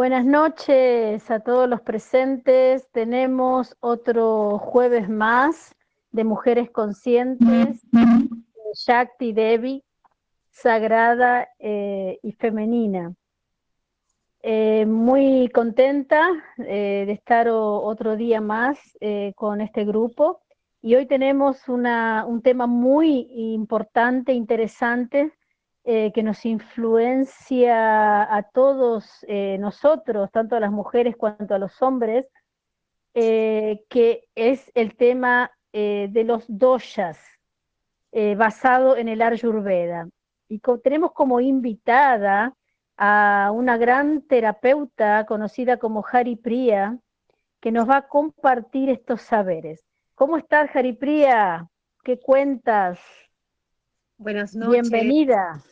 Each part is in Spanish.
Buenas noches a todos los presentes. Tenemos otro jueves más de Mujeres Conscientes, Shakti Devi, sagrada eh, y femenina. Eh, muy contenta eh, de estar otro día más con este grupo y hoy tenemos un tema muy importante, interesante, eh, que nos influencia a todos eh, nosotros, tanto a las mujeres cuanto a los hombres, eh, que es el tema de los doshas, basado en el Ayurveda. Y tenemos como invitada a una gran terapeuta conocida como Hari Priya, que nos va a compartir estos saberes. ¿Cómo estás, Hari? ¿Qué cuentas? Buenas noches. Bienvenida.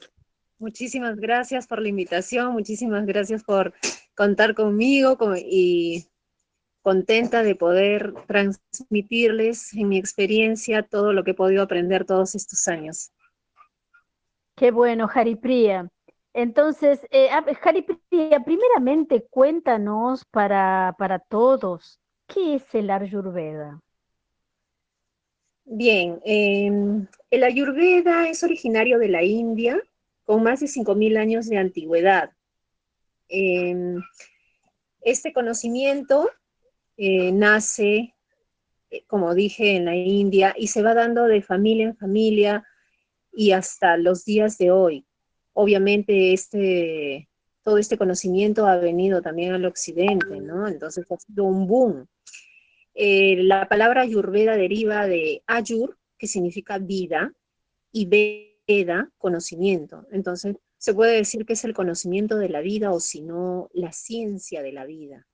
Muchísimas gracias por la invitación, muchísimas gracias por contar conmigo y contenta de poder transmitirles en mi experiencia todo lo que he podido aprender todos estos años. Qué bueno, Haripriya. Entonces, eh, Haripriya, primeramente cuéntanos para, para todos, ¿qué es el Ayurveda? Bien, em, el Ayurveda es originario de la India, con más de 5.000 años de antigüedad. Em, este conocimiento eh, nace, eh, como dije, en la India y se va dando de familia en familia y hasta los días de hoy. Obviamente, este, todo este conocimiento ha venido también al occidente, ¿no? Entonces ha sido un boom. Eh, la palabra ayurveda deriva de ayur, que significa vida, y veda, conocimiento. Entonces, se puede decir que es el conocimiento de la vida o si no, la ciencia de la vida.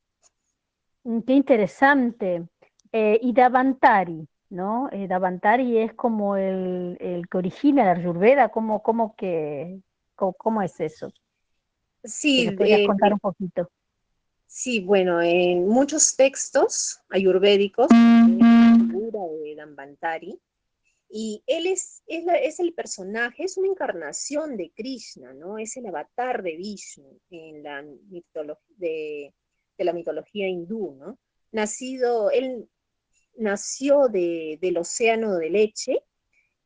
Mm, qué interesante. Eh, y Davantari, ¿no? Eh, Davantari es como el, que origina la Ayurveda, ¿cómo, cómo, que, cómo, es eso? Sí, ¿Me contar un poquito? Sí, bueno, en muchos textos ayurvédicos, la figura de Dambantari, y él es, es, el personaje, es una encarnación de Krishna, ¿no? Es el avatar de Vishnu en la de, la mitología hindú, ¿no? Nacido, él nació del océano de leche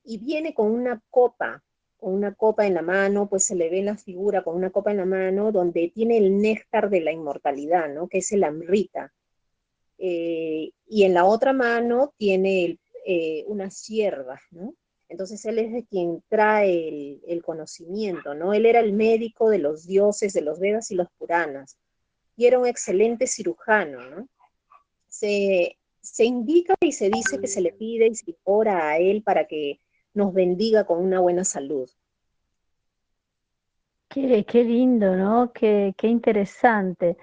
y viene con una copa con una copa en la mano, pues se le ve la figura con una copa en la mano donde tiene el néctar de la inmortalidad, ¿no? Que es el amrita. Eh, y en la otra mano tiene eh, unas hierbas, ¿no? Entonces él es de quien trae el, conocimiento, ¿no? Él era el médico de los dioses, de los Vedas y los Puranas, y era un excelente cirujano, ¿no? Se, se indica y se dice que se le pide y se ora a él para que nos bendiga con una buena salud. Qué, qué lindo, ¿no? Qué, qué interesante.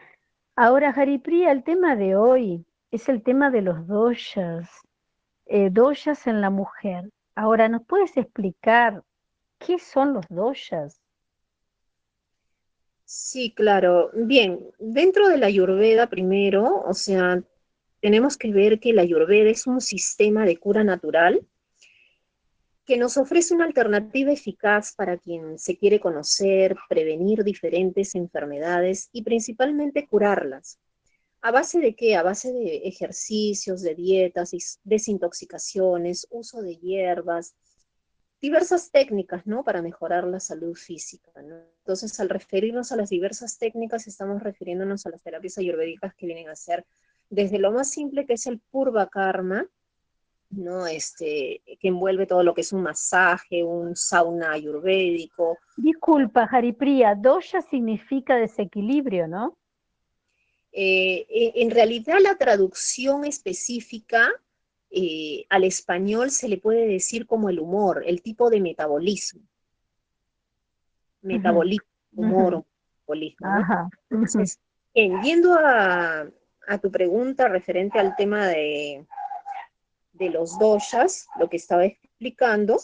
Ahora, Haripri, el tema de hoy es el tema de los doshas, eh, doshas en la mujer. Ahora, ¿nos puedes explicar qué son los doshas? Sí, claro. Bien, dentro de la Ayurveda primero, o sea, tenemos que ver que la Ayurveda es un sistema de cura natural que nos ofrece una alternativa eficaz para quien se quiere conocer, prevenir diferentes enfermedades y principalmente curarlas. ¿A base de qué? A base de ejercicios, de dietas, desintoxicaciones, uso de hierbas, diversas técnicas, ¿no? Para mejorar la salud física, Entonces, al referirnos a las diversas técnicas, estamos refiriéndonos a las terapias ayurvédicas que vienen a ser desde lo más simple que es el purva karma, ¿no? Este, que envuelve todo lo que es un masaje, un sauna ayurvédico. Disculpa, Haripriya, dosha significa desequilibrio, ¿no? Eh, en realidad la traducción específica eh, al español se le puede decir como el humor, el tipo de metabolismo. Metabolismo, humor, metabolismo. Entonces, yendo a, a tu pregunta referente al tema de, de los doshas, lo que estaba explicando,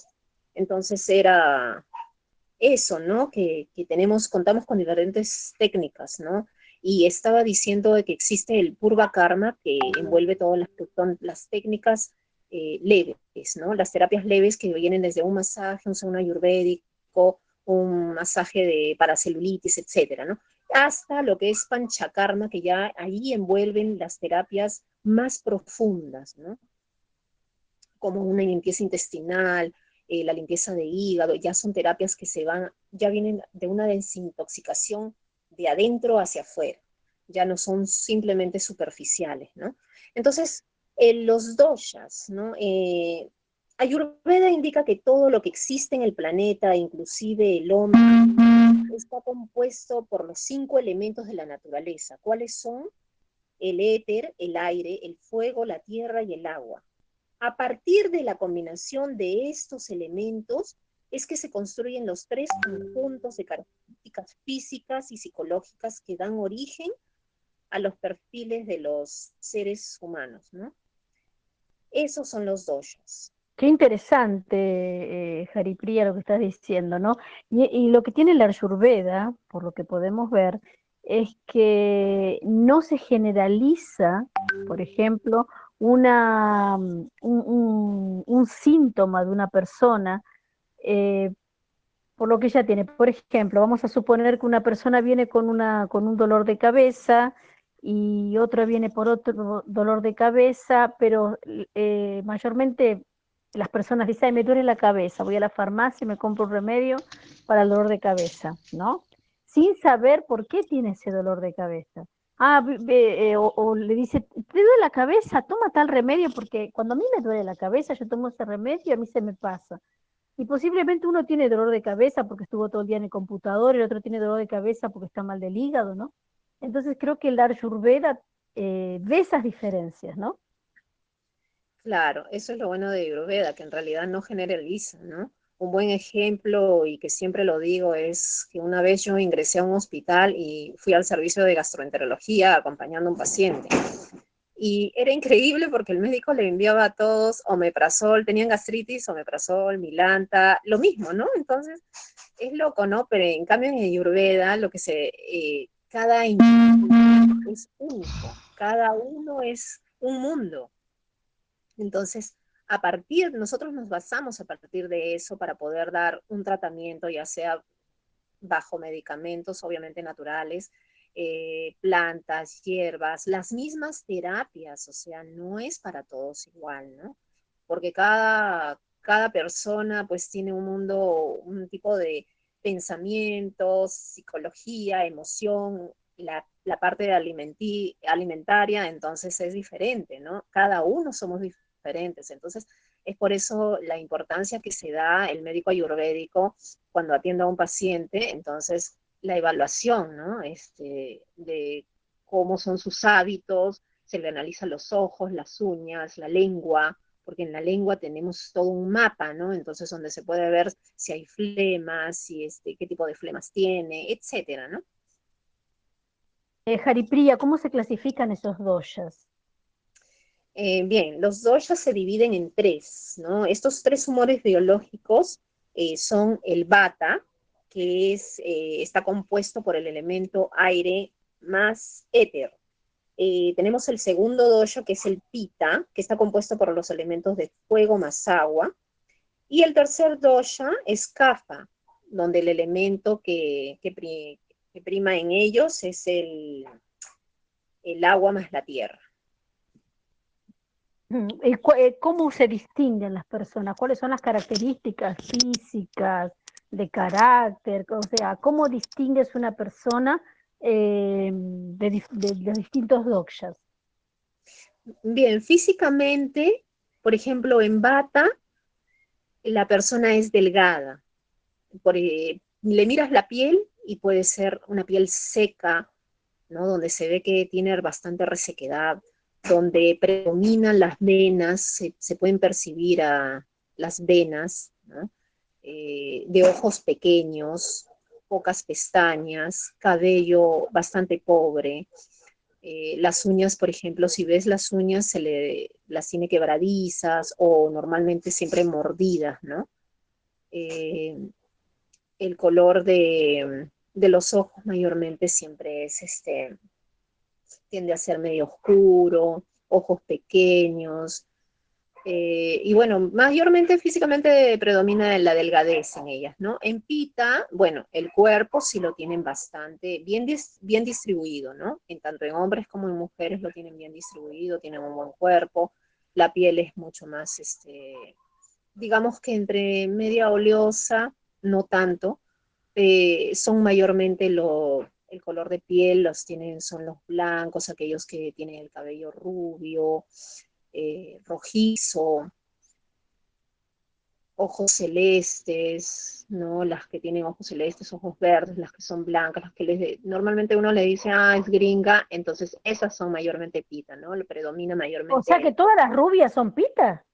entonces era eso, ¿no? Que, tenemos, contamos con diferentes técnicas, ¿no? Y estaba diciendo de que existe el purva karma que envuelve todas las, las técnicas eh, leves, ¿no? Las terapias leves que vienen desde un masaje, un sauna ayurvédico, un masaje de paracelulitis, etcétera, ¿no? Hasta lo que es panchakarma, que ya ahí envuelven las terapias más profundas, ¿no? Como una limpieza intestinal, eh, la limpieza de hígado, ya son terapias que se van, ya vienen de una desintoxicación de adentro hacia afuera, ya no son simplemente superficiales, ¿no? Entonces, los doshas, ¿no? Eh, Ayurveda indica que todo lo que existe en el planeta, inclusive el hombre, está compuesto por los cinco elementos de la naturaleza. ¿Cuáles son? El éter, el aire, el fuego, la tierra y el agua. A partir de la combinación de estos elementos es que se construyen los tres conjuntos de características físicas y psicológicas que dan origen a los perfiles de los seres humanos, ¿no? Esos son los doshas. Qué interesante, eh, lo que estás diciendo, ¿no? Y, lo que tiene la Ayurveda, por lo que podemos ver, es que no se generaliza, por ejemplo, una, mm, un, síntoma de una persona eh, por lo que ella tiene. Por ejemplo, vamos a suponer que una persona viene con, una, con un dolor de cabeza y otra viene por otro dolor de cabeza, pero eh, mayormente las personas dicen, me duele la cabeza, voy a la farmacia y me compro un remedio para el dolor de cabeza, ¿no? Sin saber por qué tiene ese dolor de cabeza. Ah, eh, o, le dice, ¿te duele la cabeza? Toma tal remedio, porque cuando a mí me duele la cabeza, yo tomo ese remedio y a mí se me pasa. Y posiblemente uno tiene dolor de cabeza porque estuvo todo el día en el computador, y el otro tiene dolor de cabeza porque está mal del hígado, ¿no? Entonces creo que el Ayurveda eh, ve esas diferencias, ¿no? Claro, eso es lo bueno de Ayurveda, que en realidad no generaliza, ¿no? Un buen ejemplo, y que siempre lo digo, es que una vez yo ingresé a un hospital y fui al servicio de gastroenterología acompañando a un paciente. Y era increíble porque el médico le enviaba a todos omeprazol, tenían gastritis, omeprazol, milanta, lo mismo, ¿no? Entonces, es loco, ¿no? Pero en cambio en Ayurveda, lo que se, eh, cada es único, cada uno es un mundo. Entonces, a partir, nosotros nos basamos a partir de eso para poder dar un tratamiento, ya sea bajo medicamentos, obviamente naturales, eh, plantas, hierbas, las mismas terapias, o sea, no es para todos igual, ¿no? Porque cada, cada persona pues tiene un mundo, un tipo de pensamientos, psicología, emoción, la, la parte alimentaria, entonces es diferente, ¿no? Cada uno somos diferentes diferentes. Entonces, es por eso la importancia que se da el médico ayurvédico cuando atiende a un paciente, entonces la evaluación, ¿no? Este, de cómo son sus hábitos, se le analizan los ojos, las uñas, la lengua, porque en la lengua tenemos todo un mapa, ¿no? Entonces, donde se puede ver si hay flemas, si este, qué tipo de flemas tiene, etcétera, ¿no? Eh, ¿cómo se clasifican esos doshas? Eh, bien, los doshas se dividen en tres, ¿no? Estos tres humores biológicos eh, son el bata, que eh, está compuesto por el elemento aire más éter. tenemos el segundo dosha, que es el pita, que está compuesto por los elementos de fuego más agua. Y el tercer dosha es kapha, donde el elemento que, prima en ellos es el agua más la tierra. Eh, ¿Cómo se distinguen las personas? ¿Cuáles son las características físicas, de carácter? O sea, ¿cómo distingues una persona eh, de, los distintos dokshas? Bien, físicamente, por ejemplo, en bata, la persona es delgada. Eh, le miras la piel y puede ser una piel seca, ¿no? Donde se ve que tiene bastante resequedad donde predominan las venas, se, pueden percibir a las venas, eh, de ojos pequeños, pocas pestañas, cabello bastante pobre, Eh, las uñas, por ejemplo, si ves las uñas, se le, las tiene quebradizas o normalmente siempre mordidas, ¿no? Eh, el color de, de, los ojos mayormente siempre es este, tiende a ser medio oscuro, ojos pequeños, eh, y bueno, mayormente físicamente predomina la delgadez en ellas, ¿no? En Pita, bueno, el cuerpo sí lo tienen bastante bien, bien distribuido, ¿no? En tanto en hombres como en mujeres lo tienen bien distribuido, tienen un buen cuerpo, la piel es mucho más, este, digamos que entre media oleosa, no tanto, eh, son mayormente lo, el color de piel, los tienen, son los blancos, aquellos que tienen el cabello rubio, eh, rojizo, ojos celestes, ¿no? Las que tienen ojos celestes, ojos verdes, las que son blancas, las que les, normalmente uno le dice, ah, es gringa, entonces esas son mayormente pita, ¿no? Le predomina mayormente. O sea que todas las rubias son pita.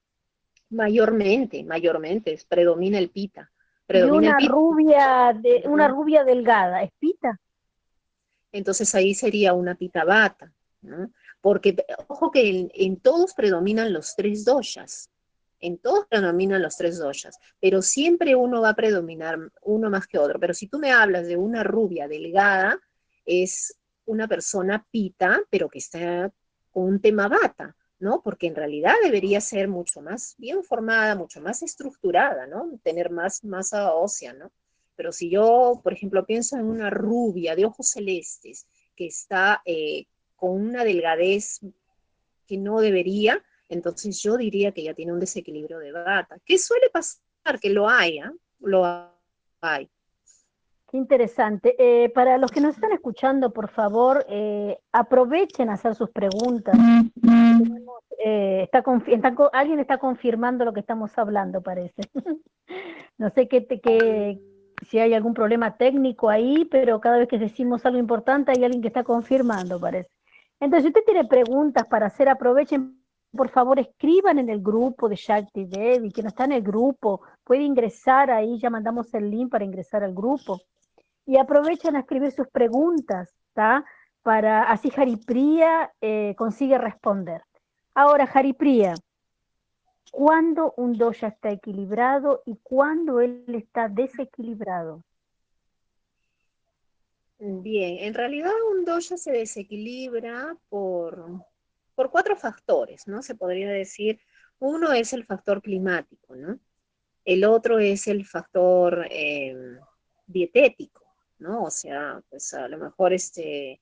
Mayormente, mayormente, predomina el pita. Predomina una rubia de, una rubia delgada, ¿es pita? Entonces ahí sería una pita bata, ¿no? porque ojo que en, todos predominan los tres doshas, en todos predominan los tres doshas, pero siempre uno va a predominar uno más que otro. Pero si tú me hablas de una rubia delgada, es una persona pita, pero que está con un tema bata, ¿no? Porque en realidad debería ser mucho más bien formada, mucho más estructurada, ¿no? Tener más masa ósea, ¿no? Pero si yo, por ejemplo, pienso en una rubia de ojos celestes que está eh, con una delgadez que no debería, entonces yo diría que ya tiene un desequilibrio de bata. ¿Qué suele pasar? Que lo hay, ¿eh? lo hay. Qué interesante. Eh, para los que nos están escuchando, por favor, eh, aprovechen a hacer sus preguntas. Está, alguien está confirmando lo que estamos hablando, parece. no sé qué, qué, si hay algún problema técnico ahí, pero cada vez que decimos algo importante hay alguien que está confirmando, parece. Entonces, si usted tiene preguntas para hacer, aprovechen, por favor, escriban en el grupo de Shakti Devi, que no está en el grupo, puede ingresar ahí, ya mandamos el link para ingresar al grupo. Y aprovechen a escribir sus preguntas, ¿está? Para así Haripriya eh, consigue responder. Ahora, Haripriya, ¿cuándo un dosha está equilibrado y cuándo él está desequilibrado? Bien, en realidad un dosha se desequilibra por, por cuatro factores, ¿no? Se podría decir, uno es el factor climático, ¿no? El otro es el factor em, dietético, ¿no? O sea, pues a lo mejor este,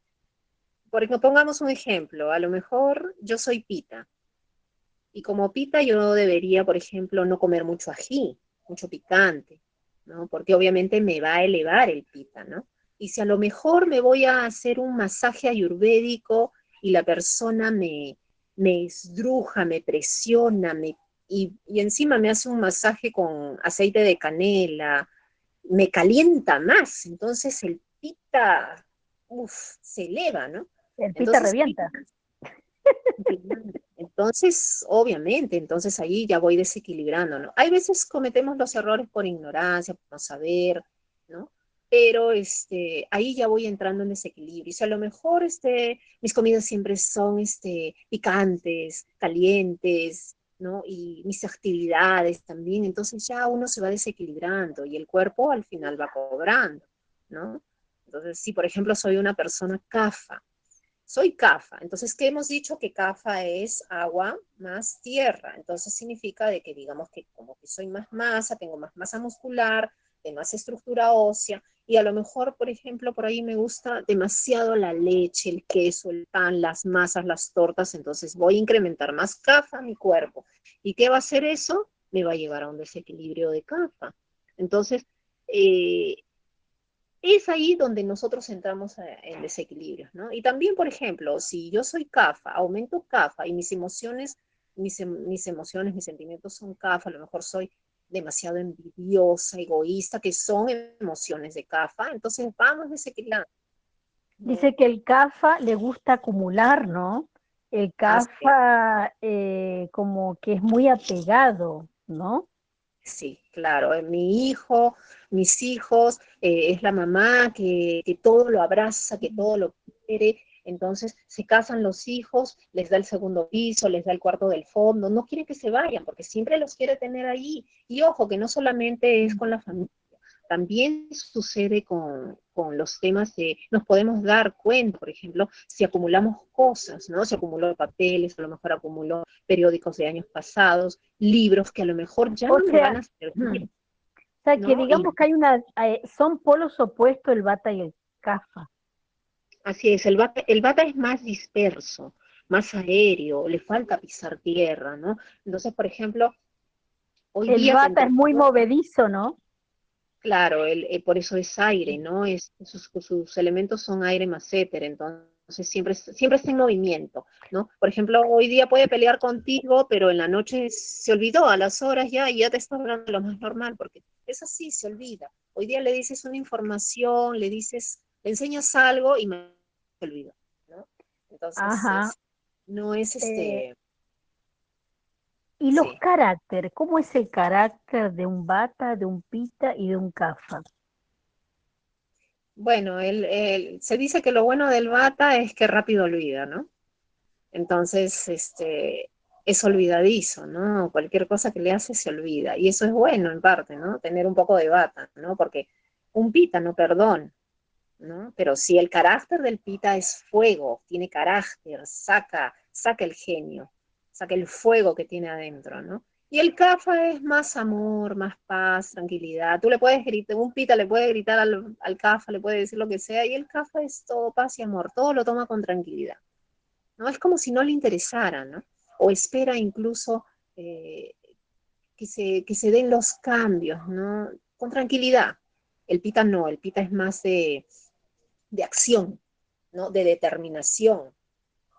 por ejemplo, pongamos un ejemplo, a lo mejor yo soy pita, y como pita yo debería, por ejemplo, no comer mucho ají, mucho picante, ¿no? Porque obviamente me va a elevar el pita, ¿no? y si a lo mejor me voy a hacer un masaje ayurvédico y la persona me, me esdruja, me presiona, me, y, encima me hace un masaje con aceite de canela, me calienta más, entonces el pita, se eleva, ¿no? El pita revienta. Entonces, obviamente, entonces ahí ya voy desequilibrando, ¿no? Hay veces cometemos los errores por ignorancia, por no saber, ¿no? pero este, ahí ya voy entrando en desequilibrio. Y si a lo mejor este, mis comidas siempre son este, picantes, calientes, ¿no? Y mis actividades también, entonces ya uno se va desequilibrando y el cuerpo al final va cobrando, ¿no? Entonces, si por ejemplo soy una persona CAFA, soy CAFA, entonces, ¿qué hemos dicho? Que CAFA es agua más tierra, entonces significa de que digamos que como que soy más masa, tengo más masa muscular, de más estructura ósea, y a lo mejor, por ejemplo, por ahí me gusta demasiado la leche, el queso, el pan, las masas, las tortas, entonces voy a incrementar más CAFA a mi cuerpo. ¿Y qué va a hacer eso? Me va a llevar a un desequilibrio de CAFA. Entonces, eh, es ahí donde nosotros entramos en desequilibrios, ¿no? Y también, por ejemplo, si yo soy CAFA, aumento CAFA y mis emociones, mis, mis emociones, mis sentimientos son CAFA, a lo mejor soy demasiado envidiosa, egoísta, que son emociones de CAFA, entonces vamos desequilibrando. Dice que el CAFA le gusta acumular, ¿no? El CAFA eh, como que es muy apegado, ¿no? Sí, claro. Eh, mi hijo, mis hijos, eh, es la mamá que, que, todo lo abraza, que todo lo quiere, Entonces se casan los hijos, les da el segundo piso, les da el cuarto del fondo, no quiere que se vayan porque siempre los quiere tener ahí. Y ojo, que no solamente es con la familia, también sucede con, los temas de, nos podemos dar cuenta, por ejemplo, si acumulamos cosas, ¿no? Se acumuló papeles, a lo mejor acumuló periódicos de años pasados, libros que a lo mejor ya no me van a servir. O sea, que digamos que hay una, eh, son polos opuestos el bata y el cafa. Así es, el bata, el bata es más disperso, más aéreo, le falta pisar tierra, ¿no? Entonces, por ejemplo, hoy el bata es muy movedizo, ¿no? Claro, el, eh, por eso es aire, ¿no? Es, sus, elementos son aire más éter, entonces siempre, siempre está en movimiento, ¿no? Por ejemplo, hoy día puede pelear contigo, pero en la noche se olvidó, a las horas ya, y ya te está hablando lo más normal, porque es así, se olvida. Hoy día le dices una información, le dices, le enseñas algo y me olvido, ¿no? Entonces, no es este... Eh, y los caracteres, ¿cómo es el carácter de un bata, de un pita y de un cafa? Bueno, el, se dice que lo bueno del bata es que rápido olvida, ¿no? Entonces, este, es olvidadizo, ¿no? Cualquier cosa que le hace se olvida. Y eso es bueno en parte, ¿no? Tener un poco de bata, ¿no? Porque un pita no perdona, ¿no? Pero si el carácter del pita es fuego, tiene carácter, saca, saca el genio, saca el fuego que tiene adentro, ¿no? Y el cafa es más amor, más paz, tranquilidad. Tú le puedes gritar, un pita le puede gritar al, al cafa, le puede decir lo que sea, y el cafa es todo paz y amor, todo lo toma con tranquilidad. ¿no? Es como si no le interesara, ¿no? O espera incluso eh, que, se, que se den los cambios, ¿no? Con tranquilidad. El pita no, el pita es más de, de acción, ¿no? De determinación,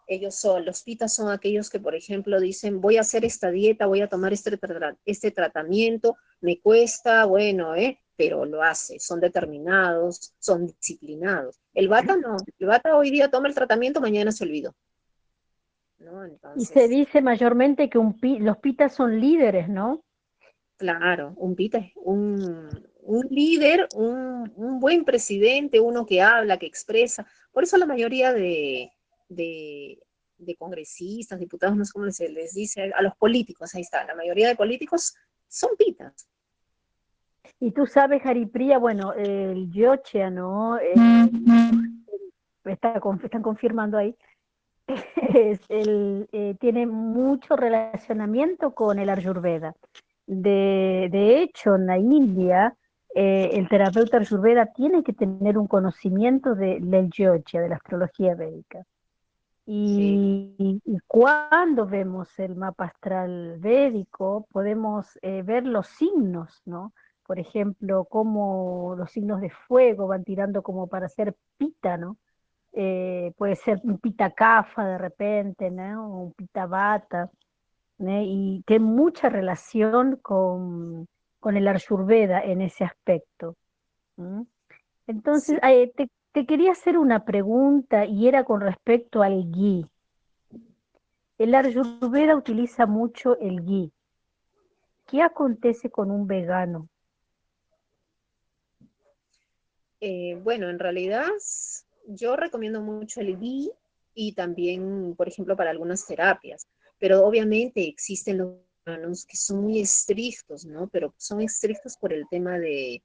ellos son, los pitas son aquellos que, por ejemplo, dicen, voy a hacer esta dieta, voy a tomar este, este tratamiento, me cuesta, bueno, ¿eh? pero lo hace, son determinados, son disciplinados. El bata no, el bata hoy día toma el tratamiento, mañana se olvidó. Y se dice mayormente que un los pitas son líderes, ¿no? Claro, un pita es un, un líder, un, un, buen presidente, uno que habla, que expresa. Por eso la mayoría de, de, congresistas, diputados, no sé cómo se les dice, a los políticos, ahí está, la mayoría de políticos son pitas. Y tú sabes, Jaripría, bueno, el Yochea, ¿no? Eh, está, están confirmando ahí, eh, tiene mucho relacionamiento con el Ayurveda. De, de hecho, en la India, eh, el terapeuta Ayurveda tiene que tener un conocimiento de, del Yochea, de la astrología védica. Y, cuando vemos el mapa astral védico, podemos eh, ver los signos, ¿no? Por ejemplo, cómo los signos de fuego van tirando como para ser pita, ¿no? Eh, puede ser un pita kafa de repente, ¿no? O un pita bata, ¿no? y tiene mucha relación con, con el Ayurveda en ese aspecto. Entonces, eh, te, te quería hacer una pregunta y era con respecto al ghee. El Ayurveda utiliza mucho el ghee. ¿Qué acontece con un vegano? Eh, bueno, en realidad yo recomiendo mucho el ghee y también, por ejemplo, para algunas terapias. Pero obviamente existen los veganos que son muy estrictos, ¿no? Pero son estrictos por el tema de,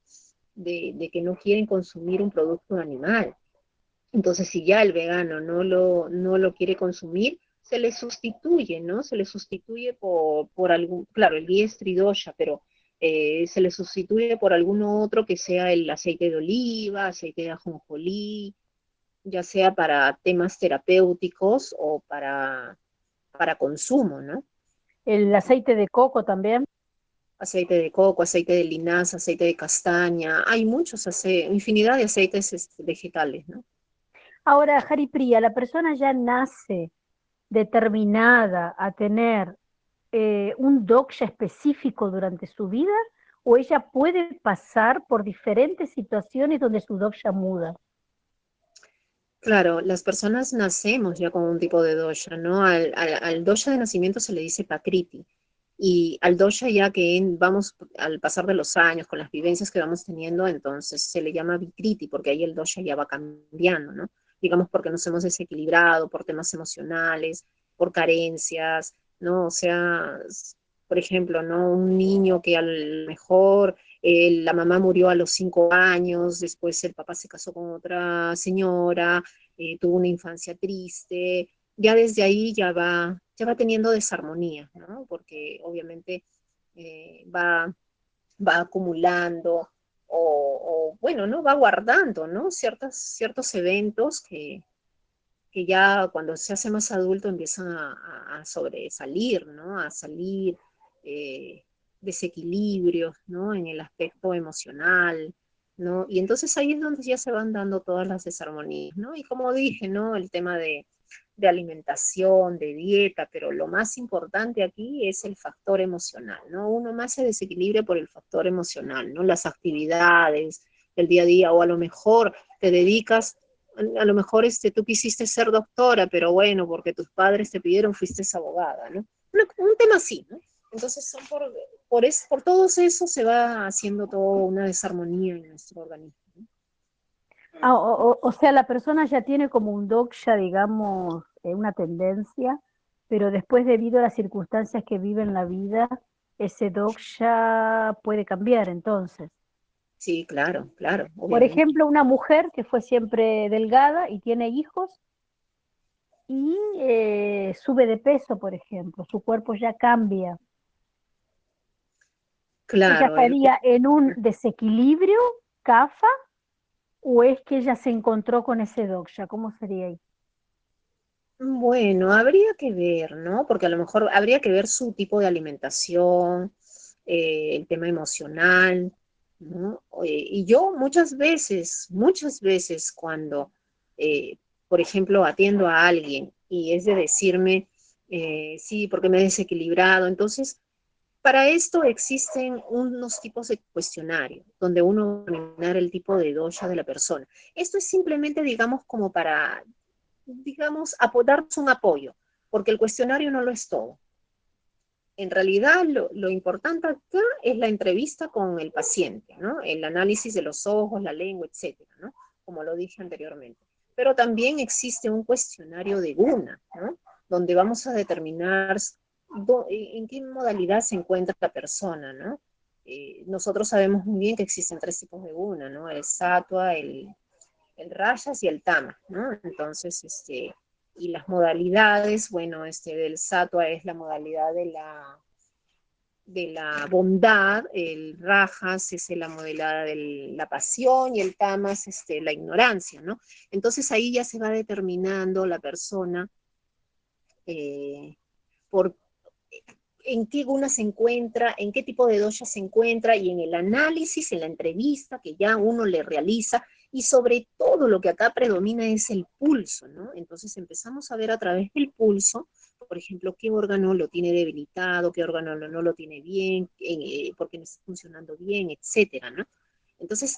de, que no quieren consumir un producto animal. Entonces, si ya el vegano no lo, no lo quiere consumir, se le sustituye, ¿no? Se le sustituye por, por algún, claro, el guía es tridosha, pero eh, se le sustituye por alguno otro que sea el aceite de oliva, aceite de ajonjolí, ya sea para temas terapéuticos o para, para consumo, ¿no? El aceite de coco también aceite de coco, aceite de linaza, aceite de castaña, hay muchos, infinidad de aceites este, vegetales, ¿no? Ahora, Jaripría, ¿la persona ya nace determinada a tener eh, un doksha específico durante su vida o ella puede pasar por diferentes situaciones donde su doksha muda? Claro, las personas nacemos ya con un tipo de dosha, ¿no? Al, al, al dosha de nacimiento se le dice pakriti y al dosha ya que vamos al pasar de los años, con las vivencias que vamos teniendo, entonces se le llama vikriti, porque ahí el dosha ya va cambiando, ¿no? digamos porque nos hemos desequilibrado por temas emocionales, por carencias, ¿no? O sea, por ejemplo, ¿no? Un niño que a lo mejor eh, la mamá murió a los cinco años, después el papá se casó con otra señora, eh, tuvo una infancia triste, ya desde ahí ya va, ya va teniendo desarmonía, ¿no? Porque obviamente eh, va, va acumulando o, bueno, ¿no? Va guardando, ¿no? Ciertos, ciertos eventos que, que ya cuando se hace más adulto empiezan a, sobresalir, ¿no? A salir eh, desequilibrios, ¿no? En el aspecto emocional, ¿no? Y entonces ahí es donde ya se van dando todas las desarmonías, ¿no? Y como dije, ¿no? El tema de, de alimentación, de dieta, pero lo más importante aquí es el factor emocional, ¿no? Uno más se desequilibra por el factor emocional, ¿no? Las actividades del día a día, o a lo mejor te dedicas, a lo mejor este, tú quisiste ser doctora, pero bueno, porque tus padres te pidieron, fuiste abogada, ¿no? Un, tema así, ¿no? Entonces, son por, por, es, por todo eso se va haciendo toda una desarmonía en nuestro organismo. Ah, o, sea, la persona ya tiene como un doksha, digamos, eh, una tendencia, pero después debido a las circunstancias que vive en la vida, ese doksha puede cambiar entonces. Sí, claro, claro. Por ejemplo, una mujer que fue siempre delgada y tiene hijos y eh, sube de peso, por ejemplo, su cuerpo ya cambia. Claro. ¿Ella estaría en un desequilibrio, CAFA, o es que ella se encontró con ese doksha? ¿Cómo sería ahí? Bueno, habría que ver, ¿no? Porque a lo mejor habría que ver su tipo de alimentación, eh, el tema emocional, ¿no? Y yo muchas veces, muchas veces cuando, eh, por ejemplo, atiendo a alguien y es de decirme, eh, sí, porque me he desequilibrado, entonces para esto existen unos tipos de cuestionario donde uno va a determinar el tipo de dosha de la persona. Esto es simplemente, digamos, como para, digamos, darnos un apoyo, porque el cuestionario no lo es todo. En realidad, lo, importante acá es la entrevista con el paciente, ¿no? El análisis de los ojos, la lengua, etcétera, ¿no? Como lo dije anteriormente. Pero también existe un cuestionario de guna, ¿no? Donde vamos a determinar en qué modalidad se encuentra la persona, ¿no? Eh, nosotros sabemos muy bien que existen tres tipos de guna, ¿no? El satua, el, el rayas y el tama, ¿no? Entonces, este, y las modalidades, bueno, este, del satua es la modalidad de la, de la bondad, el rajas es la modalidad de la pasión y el tamas, este, la ignorancia, ¿no? Entonces ahí ya se va determinando la persona eh, por en qué guna se encuentra, en qué tipo de dosha se encuentra y en el análisis, en la entrevista que ya uno le realiza y sobre todo lo que acá predomina es el pulso, ¿no? Entonces empezamos a ver a través del pulso, por ejemplo, qué órgano lo tiene debilitado, qué órgano no lo tiene bien, eh, porque no está funcionando bien, etcétera, ¿no? Entonces,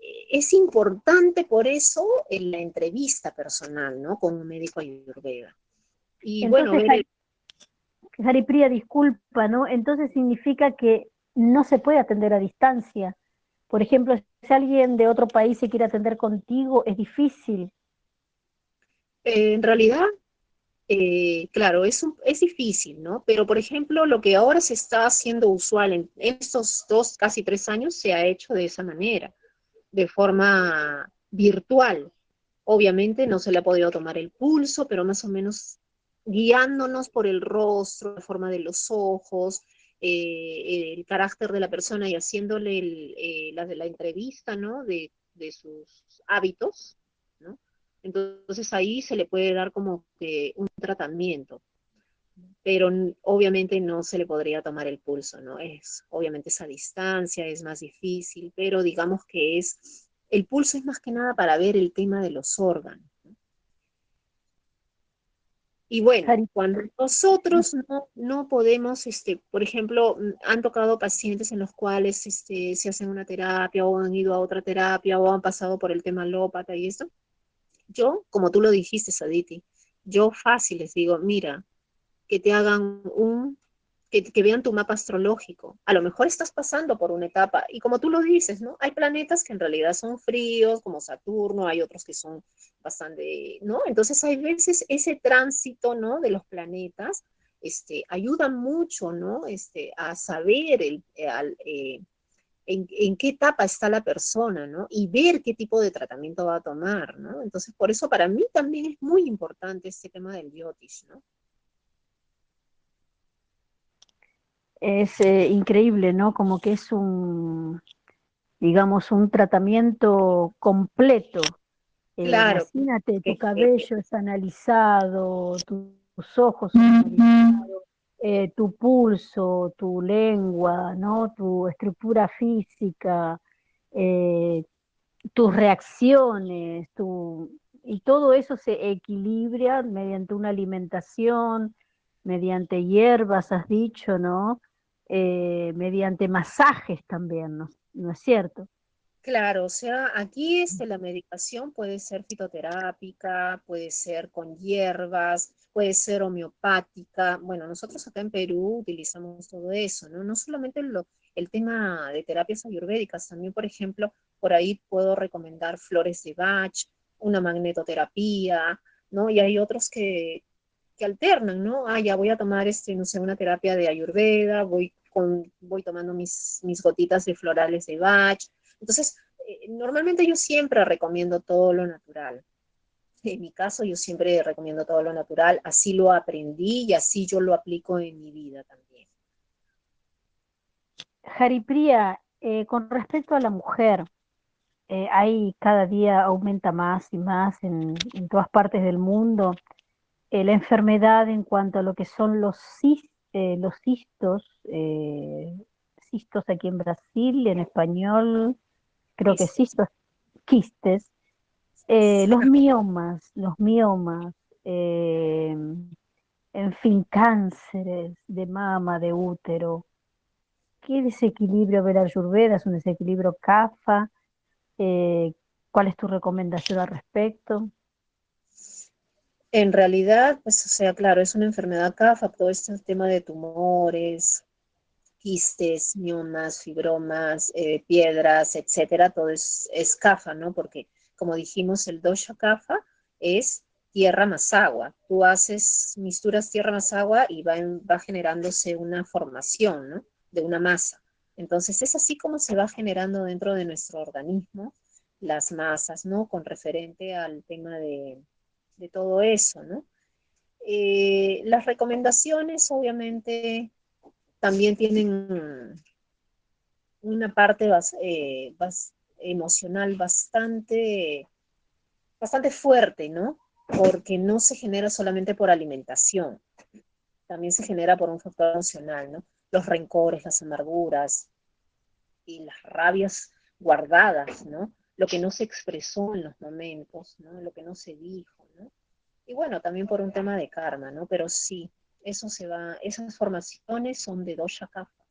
eh, es importante por eso en la entrevista personal, ¿no? Con un médico ayurveda. Y bueno, Haripría, disculpa, ¿no? Entonces significa que no se puede atender a distancia. Por ejemplo, si alguien de otro país se quiere atender contigo, es difícil. Eh, en realidad, eh, claro, es difícil, ¿no? Pero, por ejemplo, lo que ahora se está haciendo usual en, estos dos, casi tres años, se ha hecho de esa manera, de forma virtual. Obviamente no se le ha podido tomar el pulso, pero más o menos guiándonos por el rostro, la forma de los ojos, eh, el carácter de la persona y haciéndole eh, la entrevista, ¿no? De, sus hábitos, ¿no? Entonces ahí se le puede dar como un tratamiento, pero obviamente no se le podría tomar el pulso, ¿no? Es obviamente esa distancia, es más difícil, pero digamos que es, el pulso es más que nada para ver el tema de los órganos. Y bueno, cuando nosotros no, podemos, este, por ejemplo, mm, han tocado pacientes en los cuales este, se hacen una terapia o han ido a otra terapia o han pasado por el tema lópata y esto, yo, como tú lo dijiste, Saditi, yo fácil les digo, mira, que te hagan un que, vean tu mapa astrológico. A lo mejor estás pasando por una etapa y como tú lo dices, ¿no? Hay planetas que en realidad son fríos, como Saturno, hay otros que son bastante, ¿no? Entonces hay veces ese tránsito, ¿no? De los planetas, este, ayuda mucho, ¿no? Este, a saber el, eh, eh, en, qué etapa está la persona, ¿no? Y ver qué tipo de tratamiento va a tomar, ¿no? Entonces, por eso para mí también es muy importante este tema del biotis, ¿no? Es eh, increíble, ¿no? Como que es un, digamos, un tratamiento completo. Eh, claro. Imagínate, tu cabello es analizado, tus ojos son analizados, eh, tu pulso, tu lengua, ¿no? Tu estructura física, tus reacciones, tu, y todo eso se equilibra mediante una alimentación, mediante hierbas, has dicho, ¿no? Eh, mediante masajes también, ¿no? ¿no es cierto? Claro, o sea, aquí este, la medicación puede ser fitoterápica, puede ser con hierbas, puede ser homeopática. Bueno, nosotros acá en Perú utilizamos todo eso, ¿no? No solamente el tema de terapias ayurvédicas, también, por ejemplo, por ahí puedo recomendar flores de Bach, una magnetoterapia, ¿no? Y hay otros que, que alternan, ¿no? Ah, ya voy a tomar, este, no sé, una terapia de ayurveda, voy voy tomando mis, mis gotitas de florales de Bach. Entonces, eh, normalmente yo siempre recomiendo todo lo natural. En mi caso, yo siempre recomiendo todo lo natural, así lo aprendí y así yo lo aplico en mi vida también. Haripria, eh, con respecto a la mujer, eh, hay cada día aumenta más y más en, en todas partes del mundo la enfermedad en cuanto a lo que son los cis eh, los cistos, eh, cistos aquí en Brasil, en español, creo que cistos, quistes, eh, los miomas, los miomas, en fin, cánceres de mama, de útero. ¿Qué desequilibrio ver Ayurveda? ¿Es un desequilibrio CAFA? ¿Cuál es tu recomendación al respecto? En realidad, pues, o sea, claro, es una enfermedad CAFA, todo este tema de tumores, quistes, miomas, fibromas, eh, piedras, etcétera, todo es, CAFA, ¿no? Porque, como dijimos, el dosha CAFA es tierra más agua. Tú haces misturas tierra más agua y va, va generándose una formación, ¿no? De una masa. Entonces, es así como se va generando dentro de nuestro organismo las masas, ¿no? Con referente al tema de, de todo eso, ¿no? Eh, las recomendaciones, obviamente, también tienen una parte eh, emocional bastante, bastante fuerte, ¿no? Porque no se genera solamente por alimentación, también se genera por un factor emocional, ¿no? Los rencores, las amarguras y las rabias guardadas, ¿no? Lo que no se expresó en los momentos, ¿no? Lo que no se dijo y bueno, también por un tema de karma, ¿no? Pero sí, eso se va, esas formaciones son de dosha kapha,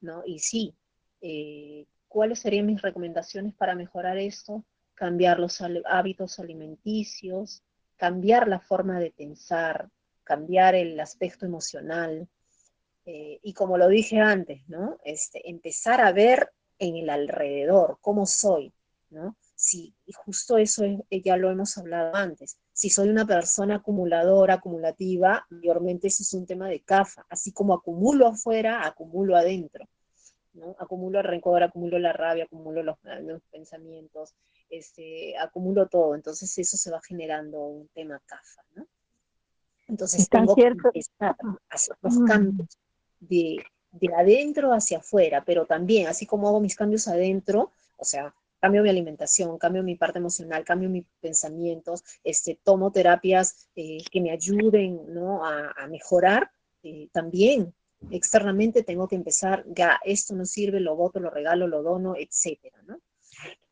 ¿no? Y sí, eh, ¿cuáles serían mis recomendaciones para mejorar esto? Cambiar los hábitos alimenticios, cambiar la forma de pensar, cambiar el aspecto emocional. Eh, y como lo dije antes, ¿no? Este, empezar a ver en el alrededor cómo soy, ¿no? Sí, y justo eso ya lo hemos hablado antes. Si soy una persona acumuladora, acumulativa, mayormente ese es un tema de CAFA. Así como acumulo afuera, acumulo adentro. ¿no? Acumulo el rencor, acumulo la rabia, acumulo los, pensamientos, este, acumulo todo. Entonces eso se va generando un tema CAFA. ¿no? Entonces tengo que empezar a hacer los mm. cambios de, de adentro hacia afuera, pero también, así como hago mis cambios adentro, o sea, cambio mi alimentación, cambio mi parte emocional, cambio mis pensamientos, este, tomo terapias eh, que me ayuden ¿no? a, mejorar, eh, también externamente tengo que empezar, ya, esto no sirve, lo voto, lo regalo, lo dono, etcétera, ¿no?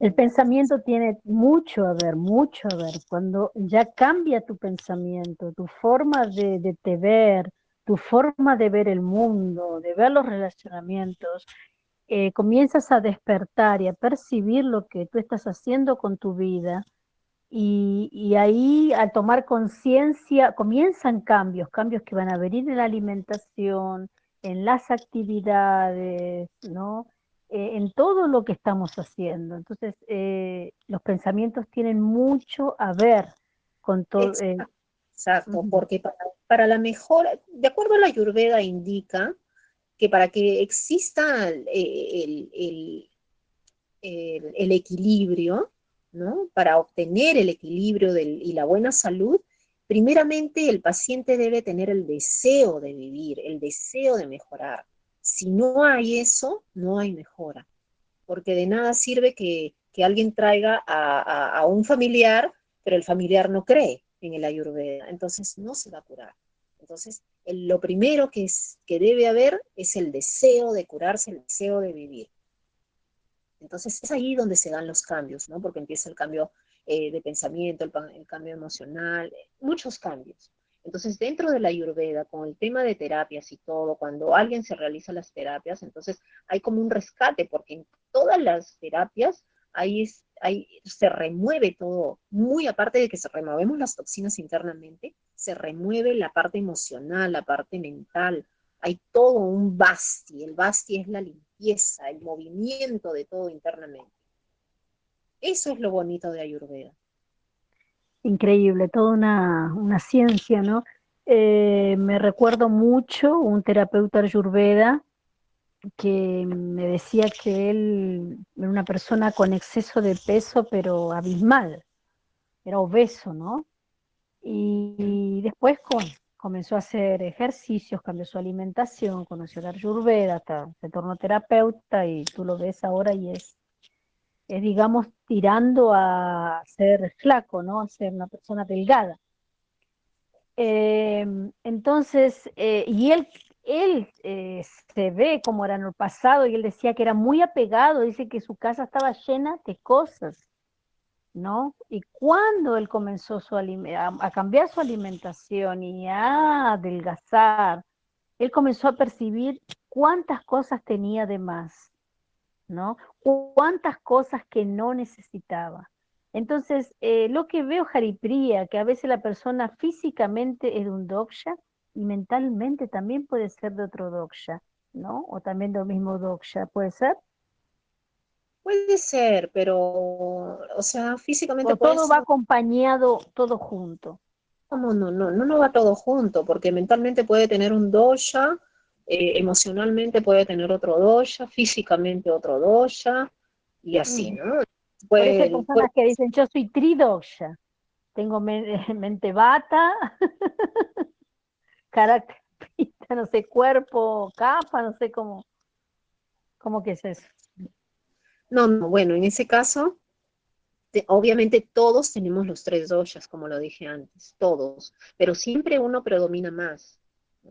El pensamiento tiene mucho a ver, mucho a ver. Cuando ya cambia tu pensamiento, tu forma de, de te ver, tu forma de ver el mundo, de ver los relacionamientos, eh, comienzas a despertar y a percibir lo que tú estás haciendo con tu vida, y, ahí al tomar conciencia comienzan cambios, cambios que van a venir en la alimentación, en las actividades, ¿no? Eh, en todo lo que estamos haciendo. Entonces, eh, los pensamientos tienen mucho a ver con todo. Eh, Exacto, porque para, la mejora, de acuerdo a la Ayurveda indica que para que exista el, el, equilibrio, ¿no? Para obtener el equilibrio y la buena salud, primeramente el paciente debe tener el deseo de vivir, el deseo de mejorar. Si no hay eso, no hay mejora, porque de nada sirve que, alguien traiga a, un familiar, pero el familiar no cree en el ayurveda, entonces no se va a curar. Entonces, lo primero que, debe haber es el deseo de curarse, el deseo de vivir. Entonces es ahí donde se dan los cambios, ¿no? Porque empieza el cambio eh, de pensamiento, el, cambio emocional, muchos cambios. Entonces, dentro de la ayurveda, con el tema de terapias y todo, cuando alguien se realiza las terapias, entonces hay como un rescate, porque en todas las terapias ahí, es, ahí se remueve todo, muy aparte de que se removemos las toxinas internamente, se remueve la parte emocional, la parte mental, hay todo un basti, el basti es la limpieza, el movimiento de todo internamente. Eso es lo bonito de Ayurveda. Increíble, toda una, ciencia, ¿no? Eh, me recuerdo mucho un terapeuta ayurveda que me decía que él era una persona con exceso de peso, pero abismal, era obeso, ¿no? Y, después con, comenzó a hacer ejercicios, cambió su alimentación, conoció la ayurveda, hasta se tornó terapeuta y tú lo ves ahora y es es, digamos, tirando a ser flaco, ¿no? A ser una persona delgada. Em, entonces, eh, y él, él eh, se ve como era en el pasado y él decía que era muy apegado, dice que su casa estaba llena de cosas, ¿no? Y cuando él comenzó a, cambiar su alimentación y a adelgazar, él comenzó a percibir cuántas cosas tenía de más ¿no? Cuántas cosas que no necesitaba. Entonces, eh, lo que veo Haripría, que a veces la persona físicamente es de un doksha y mentalmente también puede ser de otro doksha, ¿no? O también del mismo doksha, ¿puede ser? Puede ser, pero, o sea, físicamente... todo va acompañado, todo junto. No, no, no, no, no, no va todo junto, porque mentalmente puede tener un dosha, eh, emocionalmente puede tener otro dosha, físicamente otro dosha, y así, mm. ¿no? Puede, hay personas que dicen, yo soy tridosha, tengo mente bata, carácter no sé, cuerpo, capa, no sé cómo, cómo que es eso. No, no, bueno, en ese caso, obviamente todos tenemos los tres doshas, como lo dije antes, todos, pero siempre uno predomina más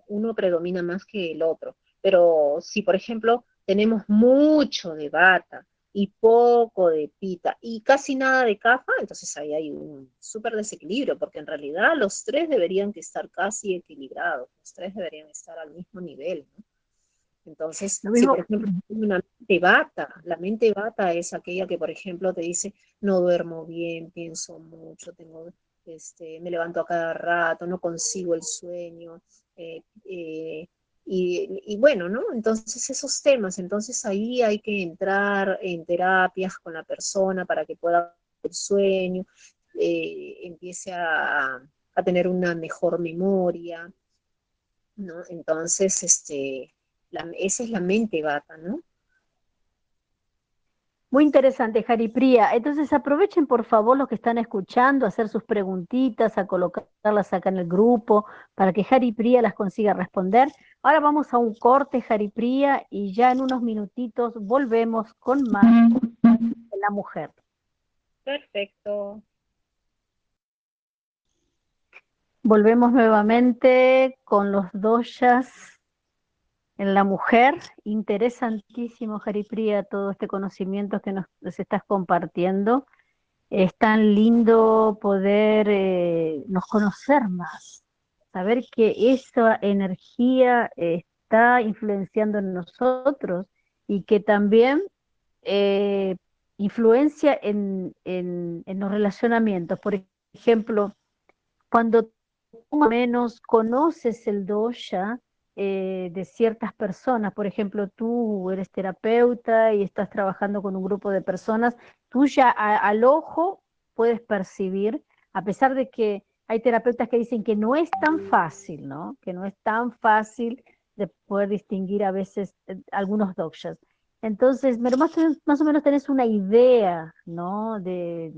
uno predomina más que el otro. Pero si, por ejemplo, tenemos mucho de bata y poco de pita y casi nada de cafa, entonces ahí hay un súper desequilibrio, porque en realidad los tres deberían estar casi equilibrados, los tres deberían estar al mismo nivel. Entonces, si por ejemplo una mente bata, la mente bata es aquella que, por ejemplo, te dice, no duermo bien, pienso mucho, tengo, este, me levanto a cada rato, no consigo el sueño, eh, eh, y, bueno, ¿no? Entonces esos temas, entonces ahí hay que entrar en terapias con la persona para que pueda el sueño, eh, empiece a, tener una mejor memoria, ¿no? Entonces, este, esa es la mente bata, ¿no? Muy interesante, Jaripría. Entonces aprovechen por favor los que están escuchando a hacer sus preguntitas, a colocarlas acá en el grupo para que Jaripría las consiga responder. Ahora vamos a un corte, Jaripría, y ya en unos minutitos volvemos con más de la mujer. Perfecto. Volvemos nuevamente con los doyas en la mujer. Interesantísimo, Jaripría, todo este conocimiento que nos, estás compartiendo. Es tan lindo poder eh, nos conocer más, saber que esa energía está influenciando en nosotros y que también eh, influencia en, en, los relacionamientos. Por ejemplo, cuando tú menos conoces el dosha, eh, de ciertas personas. Por ejemplo, tú eres terapeuta y estás trabajando con un grupo de personas, tú ya al ojo puedes percibir, a pesar de que hay terapeutas que dicen que no es tan fácil, ¿no? Que no es tan fácil de poder distinguir a veces eh, algunos doshas. Entonces, más, más o menos tenés una idea, ¿no? De,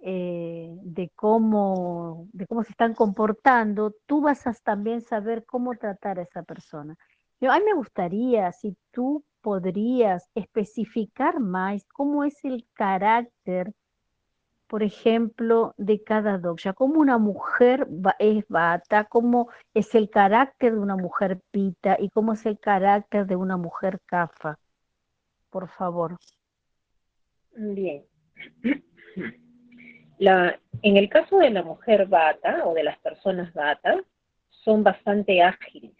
eh, de, cómo, de cómo se están comportando, tú vas a también saber cómo tratar a esa persona. Yo, a mí me gustaría, si tú podrías especificar más cómo es el carácter, por ejemplo, de cada dogsha, cómo una mujer es bata, cómo es el carácter de una mujer pita y cómo es el carácter de una mujer kafa. Por favor. Bien. La, en el caso de la mujer bata o de las personas bata, son bastante ágiles.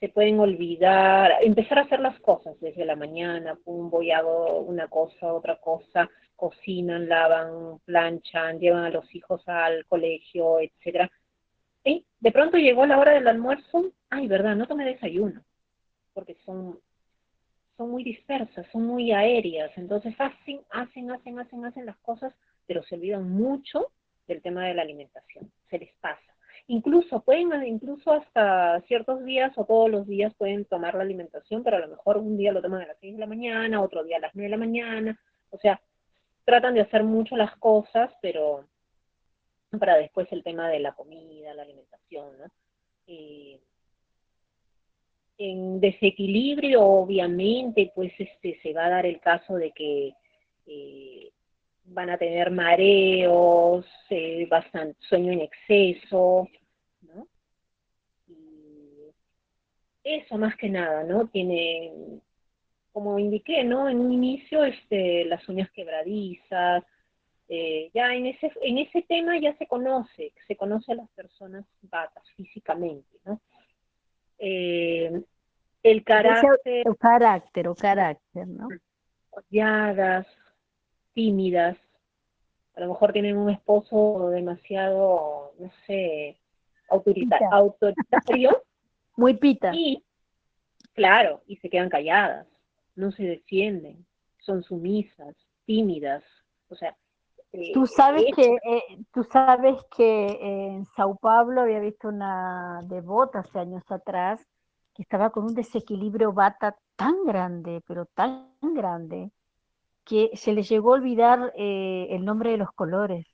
Se pueden olvidar, empezar a hacer las cosas desde la mañana, pum, voy hago una cosa, otra cosa, cocinan, lavan, planchan, llevan a los hijos al colegio, etcétera. Y de pronto llegó la hora del almuerzo, ay, verdad, no tomé desayuno, porque son, son muy dispersas, son muy aéreas, entonces hacen, hacen, hacen, hacen, hacen las cosas pero se olvidan mucho del tema de la alimentación, se les pasa. Incluso pueden, incluso hasta ciertos días o todos los días pueden tomar la alimentación, pero a lo mejor un día lo toman a las 6 de la mañana, otro día a las 9 de la mañana, o sea, tratan de hacer mucho las cosas, pero para después el tema de la comida, la alimentación, ¿no? Eh, en desequilibrio, obviamente, pues este se va a dar el caso de que eh, van a tener mareos, eh, bastante sueño en exceso, ¿no? Y eso más que nada, ¿no? Tiene, como indiqué, ¿no? En un inicio, este, las uñas quebradizas, eh, ya en ese, en ese tema ya se conoce, se conoce a las personas batas físicamente, ¿no? Eh, el carácter... O carácter, o carácter, ¿no? Odiadas, tímidas, a lo mejor tienen un esposo demasiado, no sé, autoritario. Muy pita. Y, claro, y se quedan calladas, no se defienden, son sumisas, tímidas, o sea... Eh, tú sabes que eh, tú sabes que en Sao Paulo había visto una devota hace años atrás que estaba con un desequilibrio bata tan grande, pero tan grande, que se le llegó a olvidar eh, el nombre de los colores.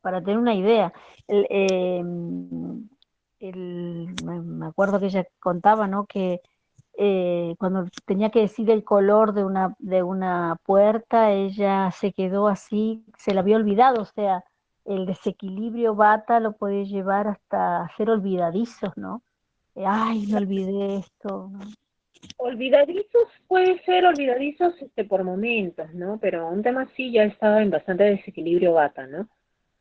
Para tener una idea. Em, me acuerdo que ella contaba, ¿no? Que eh, cuando tenía que decir el color de una, de una puerta, ella se quedó así, se la había olvidado, o sea, el desequilibrio bata lo puede llevar hasta ser olvidadizos, ¿no? Ay, me olvidé esto. Olvidadizos puede ser olvidadizos este, por momentos, ¿no? Pero un tema así ya estaba en bastante desequilibrio bata, ¿no?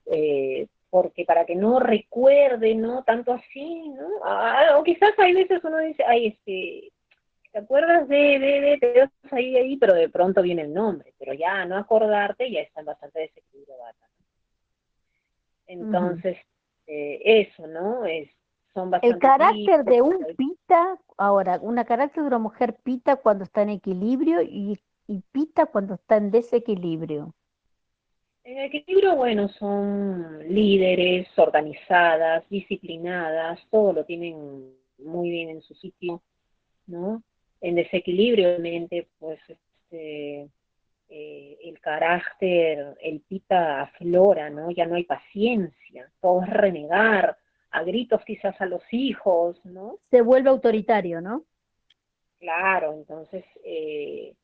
Eh, porque para que no recuerde, ¿no? Tanto así, ¿no? Ah, o quizás hay veces uno dice, ay, este, ¿te acuerdas de, de, de, te ahí, ahí, pero de pronto viene el nombre, pero ya no acordarte ya está en bastante desequilibrio bata. Entonces, eh, eso, ¿no? El carácter de un pita, ahora, una carácter de una mujer pita cuando está en equilibrio y, pita cuando está en desequilibrio. En equilibrio, bueno, son líderes, organizadas, disciplinadas, todo lo tienen muy bien en su sitio, ¿no? En desequilibrio, obviamente, pues este, eh, el carácter, el pita aflora, ¿no? Ya no hay paciencia, todo es renegar, a gritos quizás a los hijos, ¿no? Se vuelve autoritario, ¿no? Claro, entonces, eh,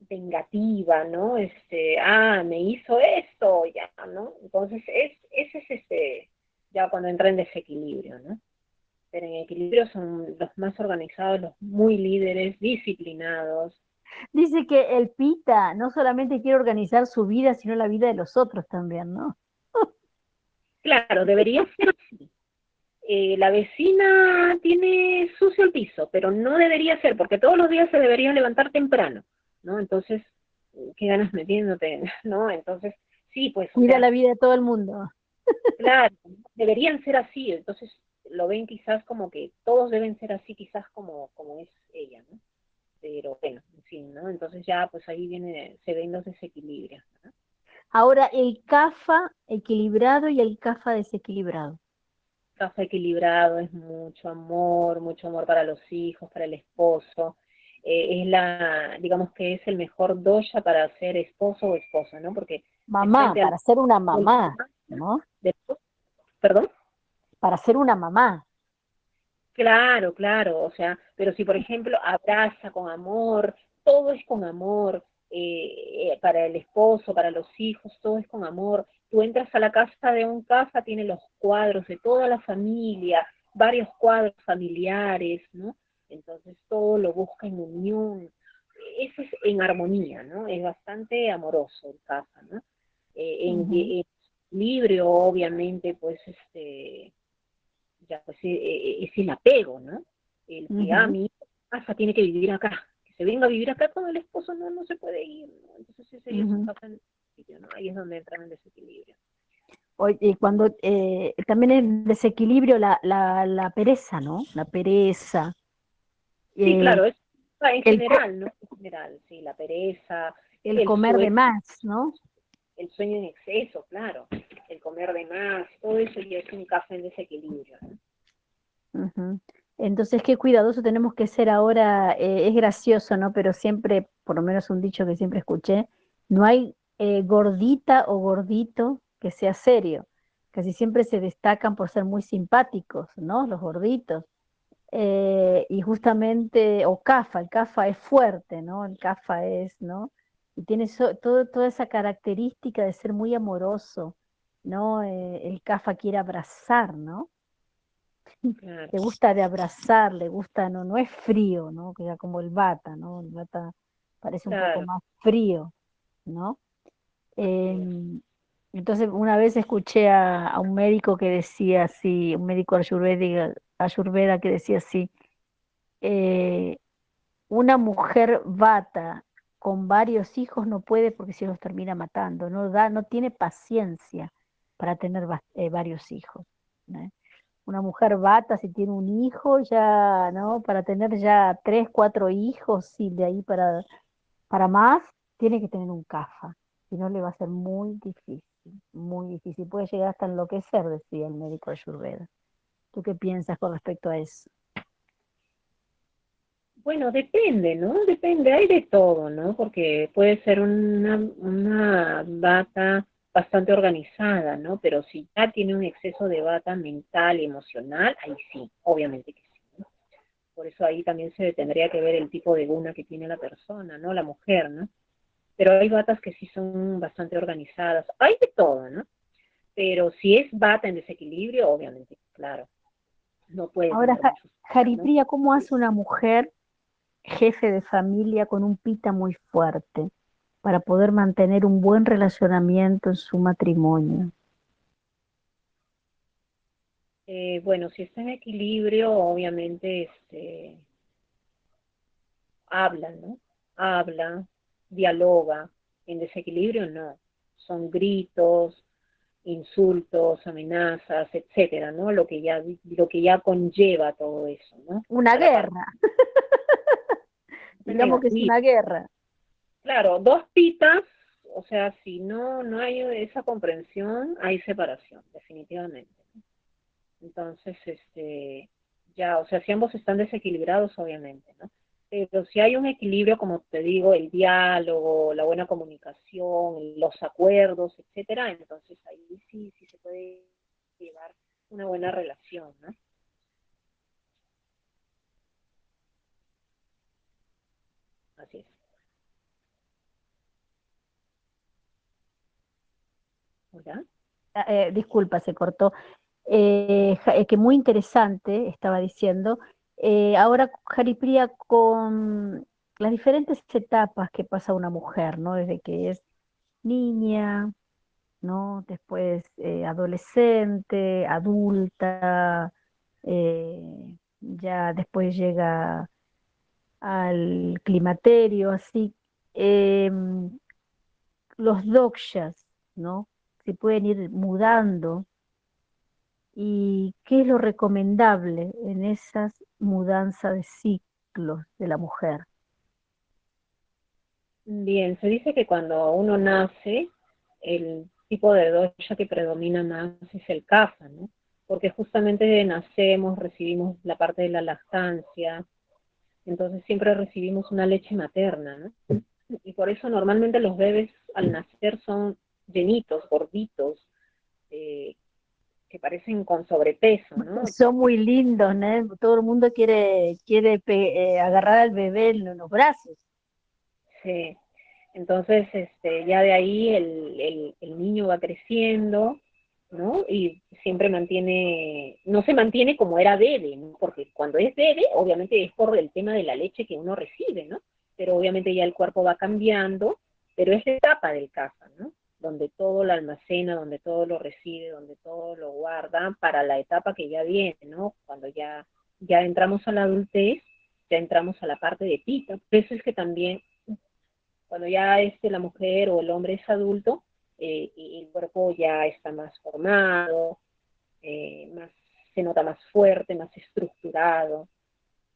vengativa, ¿no? Este, ah, me hizo esto, ya, ¿no? Entonces, es, ese es este, ya cuando entra en desequilibrio, ¿no? Pero en equilibrio son los más organizados, los muy líderes, disciplinados. Dice que el pita no solamente quiere organizar su vida, sino la vida de los otros también, ¿no? Claro, debería ser así. Eh, la vecina tiene sucio el piso, pero no debería ser, porque todos los días se deberían levantar temprano, ¿no? Entonces, qué ganas metiéndote, ¿no? Entonces, sí, pues... Cuida la vida de todo el mundo. Claro, deberían ser así, entonces lo ven quizás como que todos deben ser así, quizás como, como es ella, ¿no? Pero bueno, en fin, ¿no? Entonces ya pues ahí viene, se ven los desequilibrios. Ahora, el CAFA equilibrado y el CAFA desequilibrado. CAFA equilibrado es mucho amor, mucho amor para los hijos, para el esposo. Eh, es la, digamos que es el mejor doya para ser esposo o esposa, ¿no? Porque mamá, para ser una mamá, ¿no? ¿Perdón? Para ser una mamá. Claro, claro, o sea, pero si por ejemplo abraza con amor, todo es con amor, eh, eh, para el esposo, para los hijos, todo es con amor. Tú entras a la casa de un casa, tiene los cuadros de toda la familia, varios cuadros familiares, ¿no? Entonces todo lo busca en unión. Eso es en armonía, ¿no? Es bastante amoroso el casa, ¿no? Eh, en, equilibrio, obviamente, pues, este, ya, pues, es el apego, ¿no? El que a mi casa tiene que vivir acá, se venga a vivir acá con el esposo, no, no se puede ir, Entonces ese sería uh ¿no? Ahí es donde entra el desequilibrio. Oye, cuando eh, también el desequilibrio, la, la, la, pereza, ¿no? La pereza. Sí, eh, claro, es en general, ¿no? En general, sí, la pereza. El, comer de más, ¿no? El sueño en exceso, claro. El comer de más, todo eso ya es un café en desequilibrio, ¿no? Entonces, qué cuidadoso tenemos que ser ahora, eh, es gracioso, ¿no? Pero siempre, por lo menos un dicho que siempre escuché, no hay eh, gordita o gordito que sea serio. Casi siempre se destacan por ser muy simpáticos, ¿no? Los gorditos. Eh, y justamente, o CAFA, el CAFA es fuerte, ¿no? El CAFA es, ¿no? Y tiene todo, toda esa característica de ser muy amoroso, ¿no? el CAFA quiere abrazar, ¿no? Le gusta de abrazar, le gusta, no, no es frío, ¿no? Que como el bata, ¿no? El bata parece un poco más frío, ¿no? Em, entonces, una vez escuché a, un médico que decía así, un médico ayurveda, que decía así, eh, una mujer bata con varios hijos no puede porque se los termina matando, no da, no tiene paciencia para tener eh, varios hijos. ¿no? Una mujer bata si tiene un hijo, ya, ¿no? Para tener ya tres, cuatro hijos y de ahí para, para más, tiene que tener un CAFA. Si no, le va a ser muy difícil, muy difícil. Puede llegar hasta enloquecer, decía el médico Ayurveda. ¿Tú qué piensas con respecto a eso? Bueno, depende, ¿no? Depende, hay de todo, ¿no? Porque puede ser una, una bata bastante organizada, ¿no? Pero si ya tiene un exceso de bata mental y emocional, ahí sí, obviamente que sí. ¿no? Por eso ahí también se tendría que ver el tipo de guna que tiene la persona, ¿no? La mujer, ¿no? Pero hay batas que sí son bastante organizadas. Hay de todo, ¿no? Pero si es bata en desequilibrio, obviamente, claro. No puede. Ahora, Jaripría, ¿cómo hace una mujer jefe de familia con un pita muy fuerte? Para poder mantener un buen relacionamiento en su matrimonio? Eh, bueno, si está en equilibrio, obviamente este, habla, ¿no? Habla, dialoga. En desequilibrio no. Son gritos, insultos, amenazas, etcétera, ¿no? Lo que ya lo que ya conlleva todo eso, ¿no? Una guerra. Digamos que es una guerra. Claro, dos pitas, o sea, si no, no hay esa comprensión, hay separación, definitivamente. Entonces, este, ya, o sea, si ambos están desequilibrados, obviamente, ¿no? Pero si hay un equilibrio, como te digo, el diálogo, la buena comunicación, los acuerdos, etcétera, entonces ahí sí, sí se puede llevar una buena relación, ¿no? Así es. Ah, eh, disculpa, se cortó. Eh, eh, que muy interesante, estaba diciendo. ahora, Jaripría, con las diferentes etapas que pasa una mujer, ¿no? Desde que es niña, ¿no? Después adolescente, adulta, ya después llega al climaterio, así. Em, los dokshas, ¿no? Se pueden ir mudando y qué es lo recomendable en esas mudanzas de ciclos de la mujer. Bien, se dice que cuando uno nace, el tipo de dosha que predomina más es el kapha, ¿no? Porque justamente nacemos, recibimos la parte de la lactancia, entonces siempre recibimos una leche materna, ¿no? Y por eso normalmente los bebés al nacer son llenitos, gorditos, eh, que parecen con sobrepeso, ¿no? Son muy lindos, ¿no? Todo el mundo quiere, quiere eh, agarrar al bebé en los brazos. Sí, entonces, este, ya de ahí el, el, niño va creciendo, ¿no? Y siempre mantiene, no se mantiene como era bebé, ¿no? Porque cuando es bebé, obviamente es por el tema de la leche que uno recibe, ¿no? Pero obviamente ya el cuerpo va cambiando, pero es la etapa del caza, ¿no? Donde todo lo almacena, donde todo lo recibe, donde todo lo guarda para la etapa que ya viene, ¿no? Cuando ya, ya entramos a la adultez, ya entramos a la parte de pita. Por eso es que también cuando ya este, la mujer o el hombre es adulto, eh, y el cuerpo ya está más formado, eh, más, se nota más fuerte, más estructurado.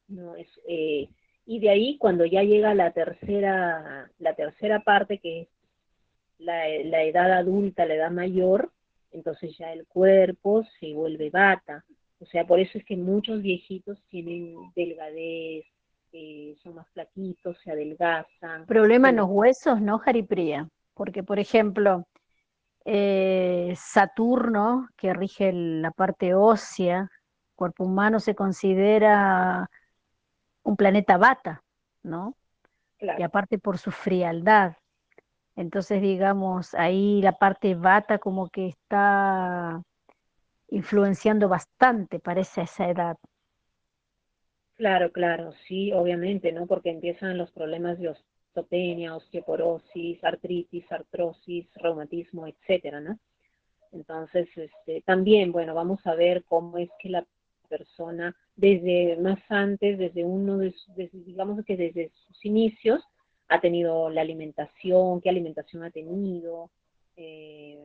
¿no? Eh, y de ahí cuando ya llega la tercera, la tercera parte, que es la, la edad adulta, la edad mayor, entonces ya el cuerpo se vuelve bata. O sea, por eso es que muchos viejitos tienen delgadez, son más flaquitos, se adelgazan. Problema en los huesos, ¿no, Jaripría? Porque, por ejemplo, eh, Saturno, que rige la parte ósea, cuerpo humano se considera un planeta bata, ¿no? Y aparte por su frialdad. Entonces, digamos, ahí la parte bata como que está influenciando bastante, parece, esa edad. Claro, claro, sí, obviamente, ¿no? Porque empiezan los problemas de osteopenia, osteoporosis, artritis, artrosis, reumatismo, etcétera, ¿no? Entonces, este, también, bueno, vamos a ver cómo es que la persona, desde más antes, desde uno de, digamos que desde sus inicios, ha tenido la alimentación, qué alimentación ha tenido, eh,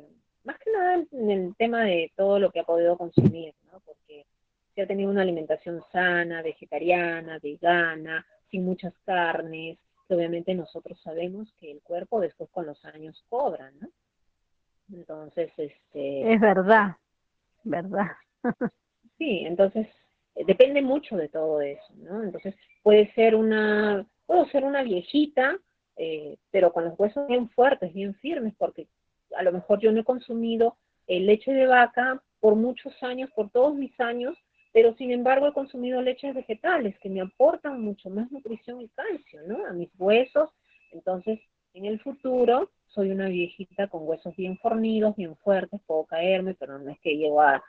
más que nada en el tema de todo lo que ha podido consumir, ¿no? Porque ha tenido una alimentación sana, vegetariana, vegana, sin muchas carnes, que obviamente nosotros sabemos que el cuerpo después con los años cobra, ¿no? Entonces, este... Es verdad, verdad. sí, entonces eh, depende mucho de todo eso, ¿no? Entonces puede ser una, puedo ser una viejita, eh, pero con los huesos bien fuertes, bien firmes, porque a lo mejor yo no he consumido el leche de vaca por muchos años, por todos mis años, pero sin embargo he consumido leches vegetales que me aportan mucho más nutrición y calcio, ¿no? A mis huesos. Entonces, en el futuro soy una viejita con huesos bien fornidos, bien fuertes, puedo caerme, pero no es que llego a,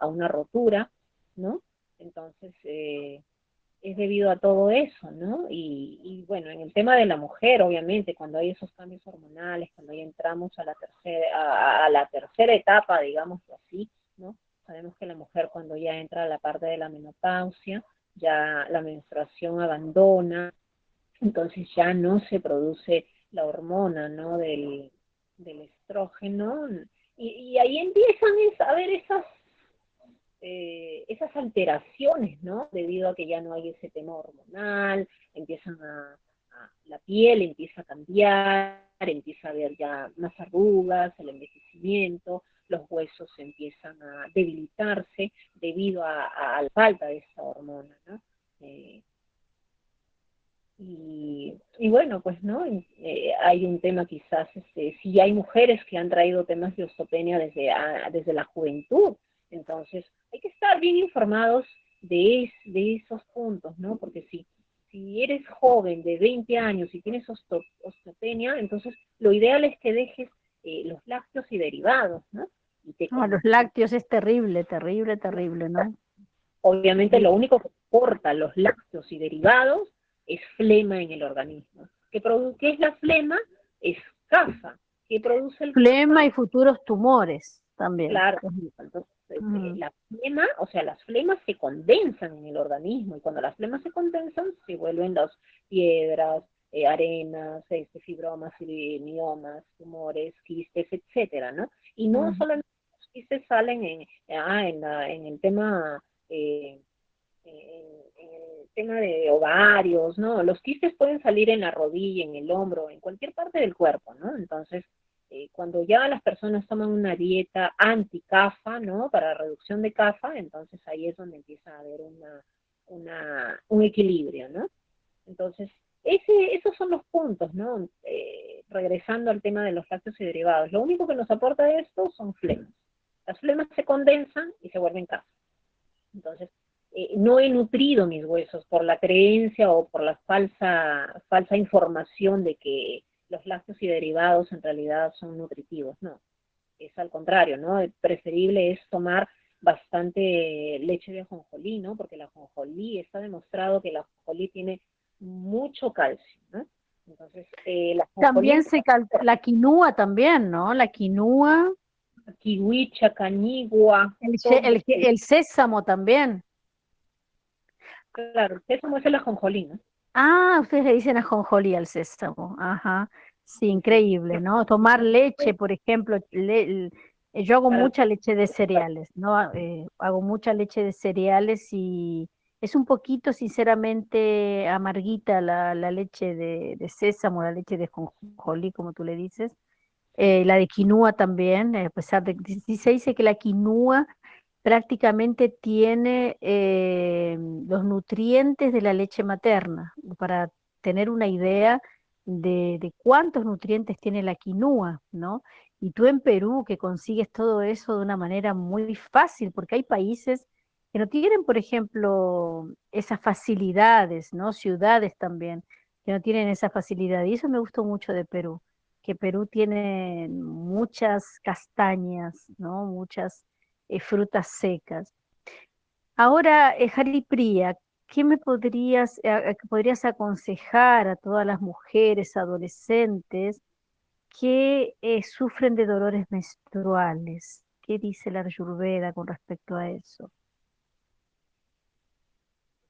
una rotura, ¿no? Entonces, eh, es debido a todo eso, ¿no? Y, bueno, en el tema de la mujer, obviamente, cuando hay esos cambios hormonales, cuando ya entramos a la tercera, a la tercera etapa, digamos así, ¿no? Sabemos que la mujer cuando ya entra a la parte de la menopausia, ya la menstruación abandona, entonces ya no se produce la hormona, ¿no? Del, estrógeno, y, ahí empiezan a ver esas, eh, esas alteraciones, ¿no? Debido a que ya no hay ese tema hormonal, empiezan a, a, la piel empieza a cambiar, empieza a haber ya más arrugas, el envejecimiento, los huesos empiezan a debilitarse debido a, la falta de esta hormona, ¿no? Eh, y, bueno, pues no, eh, hay un tema quizás, este, si hay mujeres que han traído temas de osteopenia desde, desde la juventud, entonces hay que estar bien informados de, de esos puntos, ¿no? Porque si, si eres joven de 20 años y tienes osteopenia, entonces lo ideal es que dejes eh, los lácteos y derivados, ¿no? No, los lácteos es terrible, terrible, terrible, ¿no? Obviamente lo único que aporta los lácteos y derivados es flema en el organismo. ¿Qué, es la flema? Es caza. ¿Qué produce el Flema y futuros tumores también. Claro. Este, la flema, o sea, las flemas se condensan en el organismo y cuando las flemas se condensan se vuelven las piedras, eh, arenas, este, fibromas, miomas, tumores, quistes, etcétera, ¿no? Y no solamente quistes salen en, ah, en, en el tema eh, en, el tema de ovarios, ¿no? Los quistes pueden salir en la rodilla, en el hombro, en cualquier parte del cuerpo, ¿no? Entonces, eh, cuando ya las personas toman una dieta anti-CAFA, ¿no? Para reducción de CAFA, entonces ahí es donde empieza a haber una, una, un equilibrio, ¿no? Entonces, ese, esos son los puntos, ¿no? Eh, regresando al tema de los lácteos y derivados. Lo único que nos aporta esto son flemas. Las flemas se condensan y se vuelven CAFA. Entonces, eh, no he nutrido mis huesos por la creencia o por la falsa, falsa información de que los lácteos y derivados en realidad son nutritivos. No, es al contrario, ¿no? Preferible es tomar bastante leche de ajonjolí, ¿no? Porque la ajonjolí está demostrado que la ajonjolí tiene mucho calcio, ¿no? Entonces, eh, la también se la quinúa también, ¿no? La quinúa. Kiwicha, cañigua. El, el, sésamo también. Claro, el sésamo es el ajonjolí, ¿no? Ah, ustedes le dicen ajonjolí al sésamo. Ajá. Sí, increíble, ¿no? Tomar leche, por ejemplo, eh, yo hago mucha leche de cereales, ¿no? Eh, hago mucha leche de cereales y es un poquito, sinceramente, amarguita la, leche de, sésamo, la leche de ajonjolí, como tú le dices. Eh, la de quinúa también, a pesar de que se dice que la quinúa prácticamente tiene eh, los nutrientes de la leche materna, para tener una idea de, cuántos nutrientes tiene la quinúa, ¿no? Y tú en Perú que consigues todo eso de una manera muy fácil, porque hay países que no tienen, por ejemplo, esas facilidades, ¿no? Ciudades también, que no tienen esa facilidad. Y eso me gustó mucho de Perú, que Perú tiene muchas castañas, ¿no? Muchas eh, frutas secas. Ahora, eh, ¿qué me podrías, eh, podrías aconsejar a todas las mujeres adolescentes que eh, sufren de dolores menstruales? ¿Qué dice la Ayurveda con respecto a eso?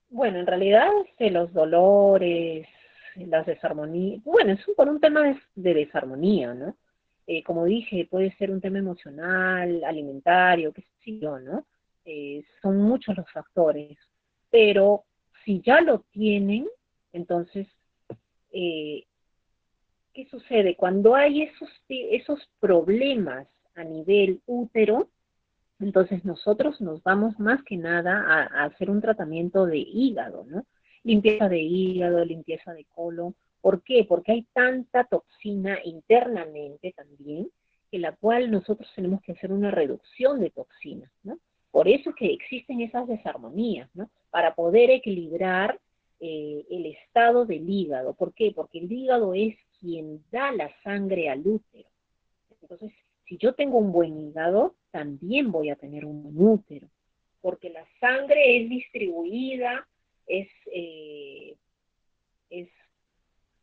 Bueno, en realidad los dolores, las desarmonías, bueno, es por un tema de, de desarmonía, ¿no? Eh, como dije, puede ser un tema emocional, alimentario, qué sé yo, ¿no? Eh, son muchos los factores, pero si ya lo tienen, entonces, eh, ¿qué sucede? Cuando hay esos, esos problemas a nivel útero, entonces nosotros nos vamos más que nada a, hacer un tratamiento de hígado, ¿no? Limpieza de hígado, limpieza de colon, ¿Por qué? Porque hay tanta toxina internamente también, en la cual nosotros tenemos que hacer una reducción de toxinas, ¿no? Por eso que existen esas desarmonías, ¿no? Para poder equilibrar eh, el estado del hígado. ¿Por qué? Porque el hígado es quien da la sangre al útero. Entonces, si yo tengo un buen hígado, también voy a tener un buen útero, porque la sangre es distribuida, es, eh, es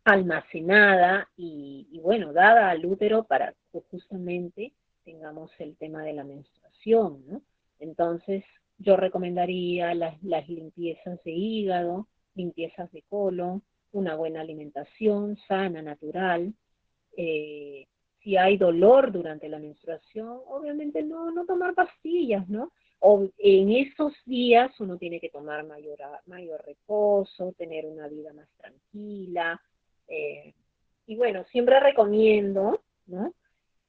almacenada y, bueno, dada al útero para que justamente tengamos el tema de la menstruación. Entonces, yo recomendaría las, limpiezas de hígado, limpiezas de colon, una buena alimentación sana, natural. Eh, si hay dolor durante la menstruación, obviamente no, no tomar pastillas, ¿no? O en esos días uno tiene que tomar mayor, mayor reposo, tener una vida más tranquila, eh, y bueno, siempre recomiendo.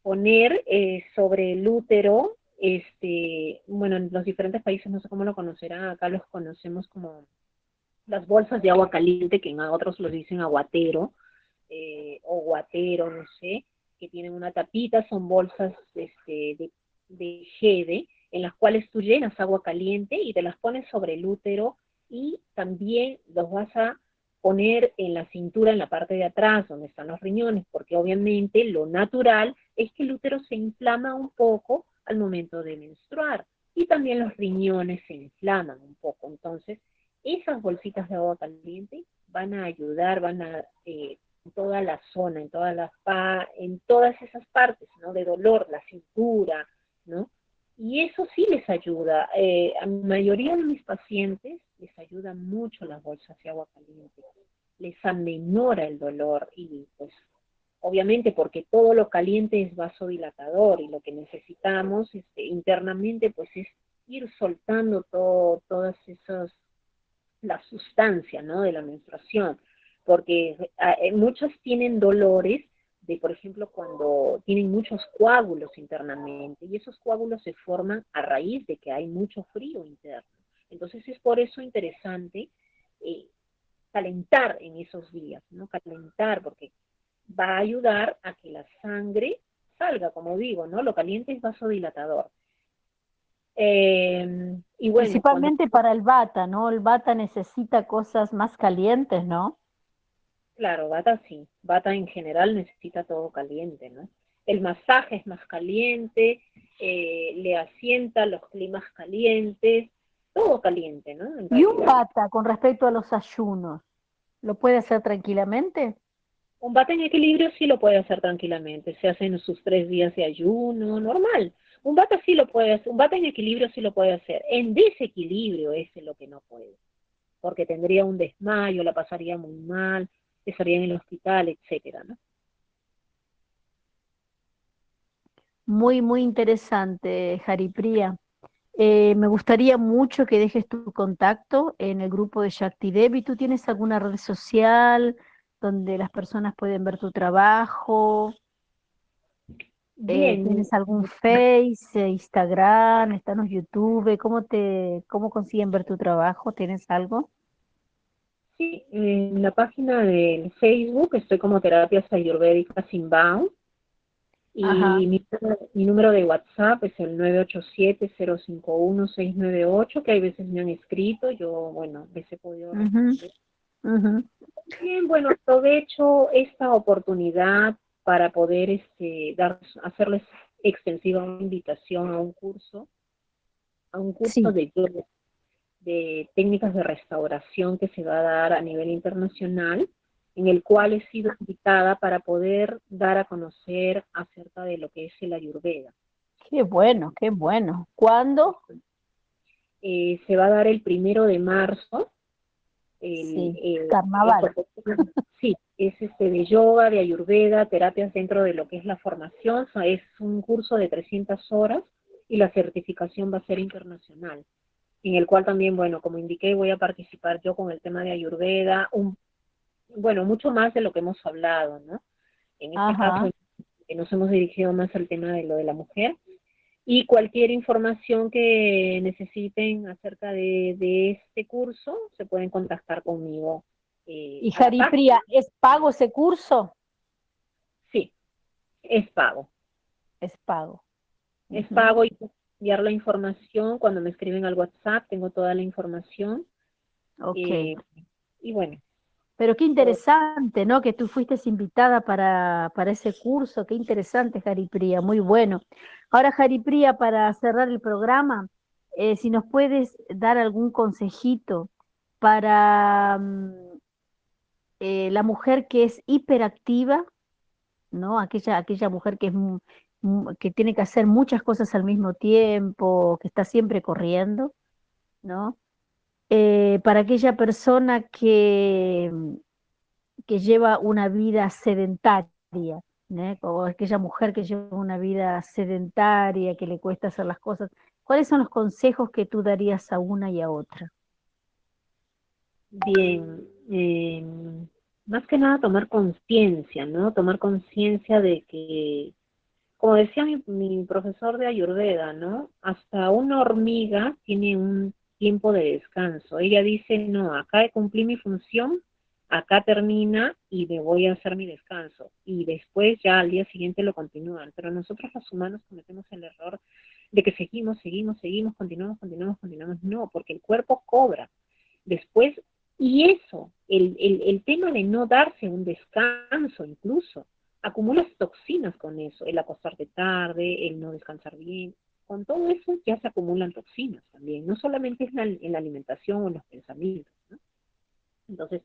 Poner eh, sobre el útero, este, bueno, en los diferentes países, no sé cómo lo conocerán, acá los conocemos como las bolsas de agua caliente, que en otros los dicen aguatero, eh, o guatero, no sé, que tienen una tapita, son bolsas este, de, de jede, en las cuales tú llenas agua caliente y te las pones sobre el útero y también los vas a poner en la cintura, en la parte de atrás, donde están los riñones, porque obviamente lo natural es que el útero se inflama un poco al momento de menstruar y también los riñones se inflaman un poco. Entonces, esas bolsitas de agua caliente van a ayudar, van a eh, en toda la zona, en todas las en todas esas partes, ¿no? De dolor, la cintura, ¿no? Y eso sí les ayuda. Eh, a la mayoría de mis pacientes les ayuda mucho las bolsas de agua caliente. Les amenora el dolor y pues obviamente porque todo lo caliente es vasodilatador y lo que necesitamos este, internamente pues es ir soltando todo, todas esas, la sustancia, ¿no? De la menstruación, porque eh, muchas tienen dolores de, por ejemplo, cuando tienen muchos coágulos internamente, y esos coágulos se forman a raíz de que hay mucho frío interno. Entonces es por eso interesante eh, calentar en esos días, ¿no? Calentar, porque va a ayudar a que la sangre salga, como digo, ¿no? Lo caliente es vasodilatador. Eh, y bueno, Principalmente para el bata, ¿no? El bata necesita cosas más calientes, ¿no? Claro, bata sí. Bata en general necesita todo caliente, ¿no? El masaje es más caliente, eh, le asienta los climas calientes, todo caliente, ¿no? ¿Y un bata con respecto a los ayunos? ¿Lo puede hacer tranquilamente? Un bata en equilibrio sí lo puede hacer tranquilamente, se hacen sus tres días de ayuno, normal. Un bata sí lo puede hacer, un bata en equilibrio sí lo puede hacer. En desequilibrio ese es lo que no puede, porque tendría un desmayo, la pasaría muy mal, estaría en el hospital, etcétera, ¿no? Muy, muy interesante, Jaripría. Eh, me gustaría mucho que dejes tu contacto en el grupo de Shakti Devi. ¿Tú tienes alguna red social donde las personas pueden ver tu trabajo? Eh, ¿Tienes algún Face, Instagram, están en YouTube? ¿Cómo te, cómo consiguen ver tu trabajo? ¿Tienes algo? Sí, en la página de Facebook estoy como Terapias Ayurvédicas Inbound. Y mi, mi, número de WhatsApp es el 987-051-698, que hay veces me han escrito, yo, bueno, les he podido Bien, bueno, aprovecho esta oportunidad para poder este, dar, hacerles extensiva una invitación a un curso, a un curso de, de técnicas de restauración que se va a dar a nivel internacional en el cual he sido invitada para poder dar a conocer acerca de lo que es el Ayurveda. Qué bueno, qué bueno. ¿Cuándo? Eh, se va a dar el primero de marzo. sí, carnaval. sí, es este de yoga, de ayurveda, terapias dentro de lo que es la formación. es un curso de 300 horas y la certificación va a ser internacional, en el cual también, bueno, como indiqué, voy a participar yo con el tema de ayurveda, un bueno, mucho más de lo que hemos hablado, ¿no? En este caso, que nos hemos dirigido más al tema de lo de la mujer. Y cualquier información que necesiten acerca de, este curso, se pueden contactar conmigo. Eh, y Jaripria, ¿es pago ese curso? Sí, es pago. Es pago. Es pago y enviar la información cuando me escriben al WhatsApp, tengo toda la información. Ok. Eh, y bueno, pero qué interesante, ¿no? Que tú fuiste invitada para, para ese curso, qué interesante, Jaripría, muy bueno. Ahora, Jaripría, para cerrar el programa, eh, si nos puedes dar algún consejito para mm, eh, la mujer que es hiperactiva, ¿no? Aquella, aquella mujer que, es, que tiene que hacer muchas cosas al mismo tiempo, que está siempre corriendo, ¿no? Eh, para aquella persona que, que lleva una vida sedentaria, o aquella mujer que lleva una vida sedentaria, que le cuesta hacer las cosas, ¿cuáles son los consejos que tú darías a una y a otra? Bien, eh, más que nada tomar conciencia, ¿no? Tomar conciencia de que, como decía mi, profesor de Ayurveda, ¿no? Hasta una hormiga tiene un tiempo de descanso. Ella dice, no, acá cumplí mi función, acá termina y me voy a hacer mi descanso. Y después ya al día siguiente lo continúan. Pero nosotros los humanos cometemos el error de que seguimos, seguimos, seguimos, continuamos, continuamos, continuamos. No, porque el cuerpo cobra. Después, y eso, el tema de no darse un descanso incluso, acumulas toxinas con eso, el acostarte tarde, el no descansar bien, con todo eso ya se acumulan toxinas también, no solamente es en la alimentación o en los pensamientos. Entonces,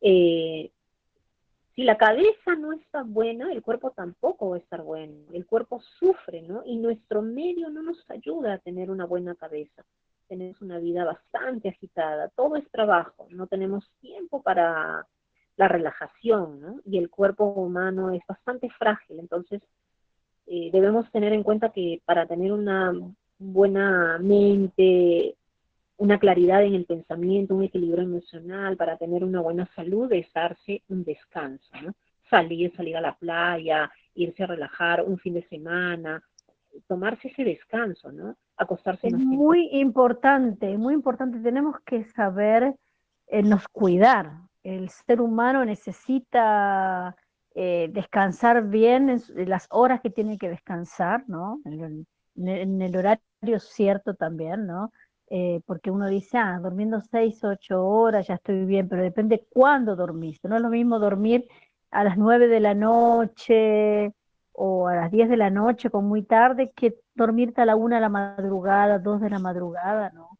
eh, si la cabeza no está buena, el cuerpo tampoco va a estar bueno. El cuerpo sufre, ¿no? Y nuestro medio no nos ayuda a tener una buena cabeza. Tenemos una vida bastante agitada, todo es trabajo, no tenemos tiempo para, la relajación, ¿no? Y el cuerpo humano es bastante frágil, entonces eh, debemos tener en cuenta que para tener una buena mente, una claridad en el pensamiento, un equilibrio emocional, para tener una buena salud, es darse un descanso, ¿no? Salir, salir a la playa, irse a relajar un fin de semana, tomarse ese descanso, ¿no? Acostarse. Es muy importante, muy importante. Tenemos que saber eh, nos cuidar. El ser humano necesita eh, descansar bien en, las horas que tiene que descansar, ¿no? En el, horario cierto también, ¿no? Eh, porque uno dice, ah, durmiendo seis, ocho horas ya estoy bien, pero depende cuándo dormiste. No es lo mismo dormir a las nueve de la noche o a las diez de la noche con muy tarde que dormirte a la una de la madrugada, dos de la madrugada, ¿no?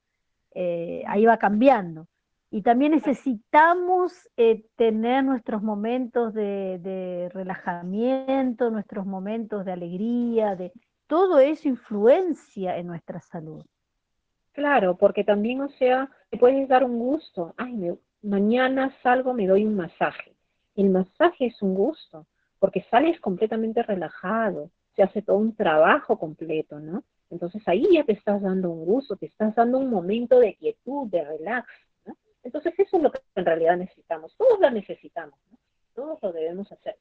Eh, ahí va cambiando. Y también necesitamos eh, tener nuestros momentos de, relajamiento, nuestros momentos de alegría, de todo eso influencia en nuestra salud. Claro, porque también, o sea, te puedes dar un gusto. Ay, mañana salgo, me doy un masaje. El masaje es un gusto, porque sales completamente relajado, se hace todo un trabajo completo, ¿no? Entonces ahí ya te estás dando un gusto, te estás dando un momento de quietud, de relax. Entonces eso es lo que en realidad necesitamos. Todos lo necesitamos, todos lo debemos hacer.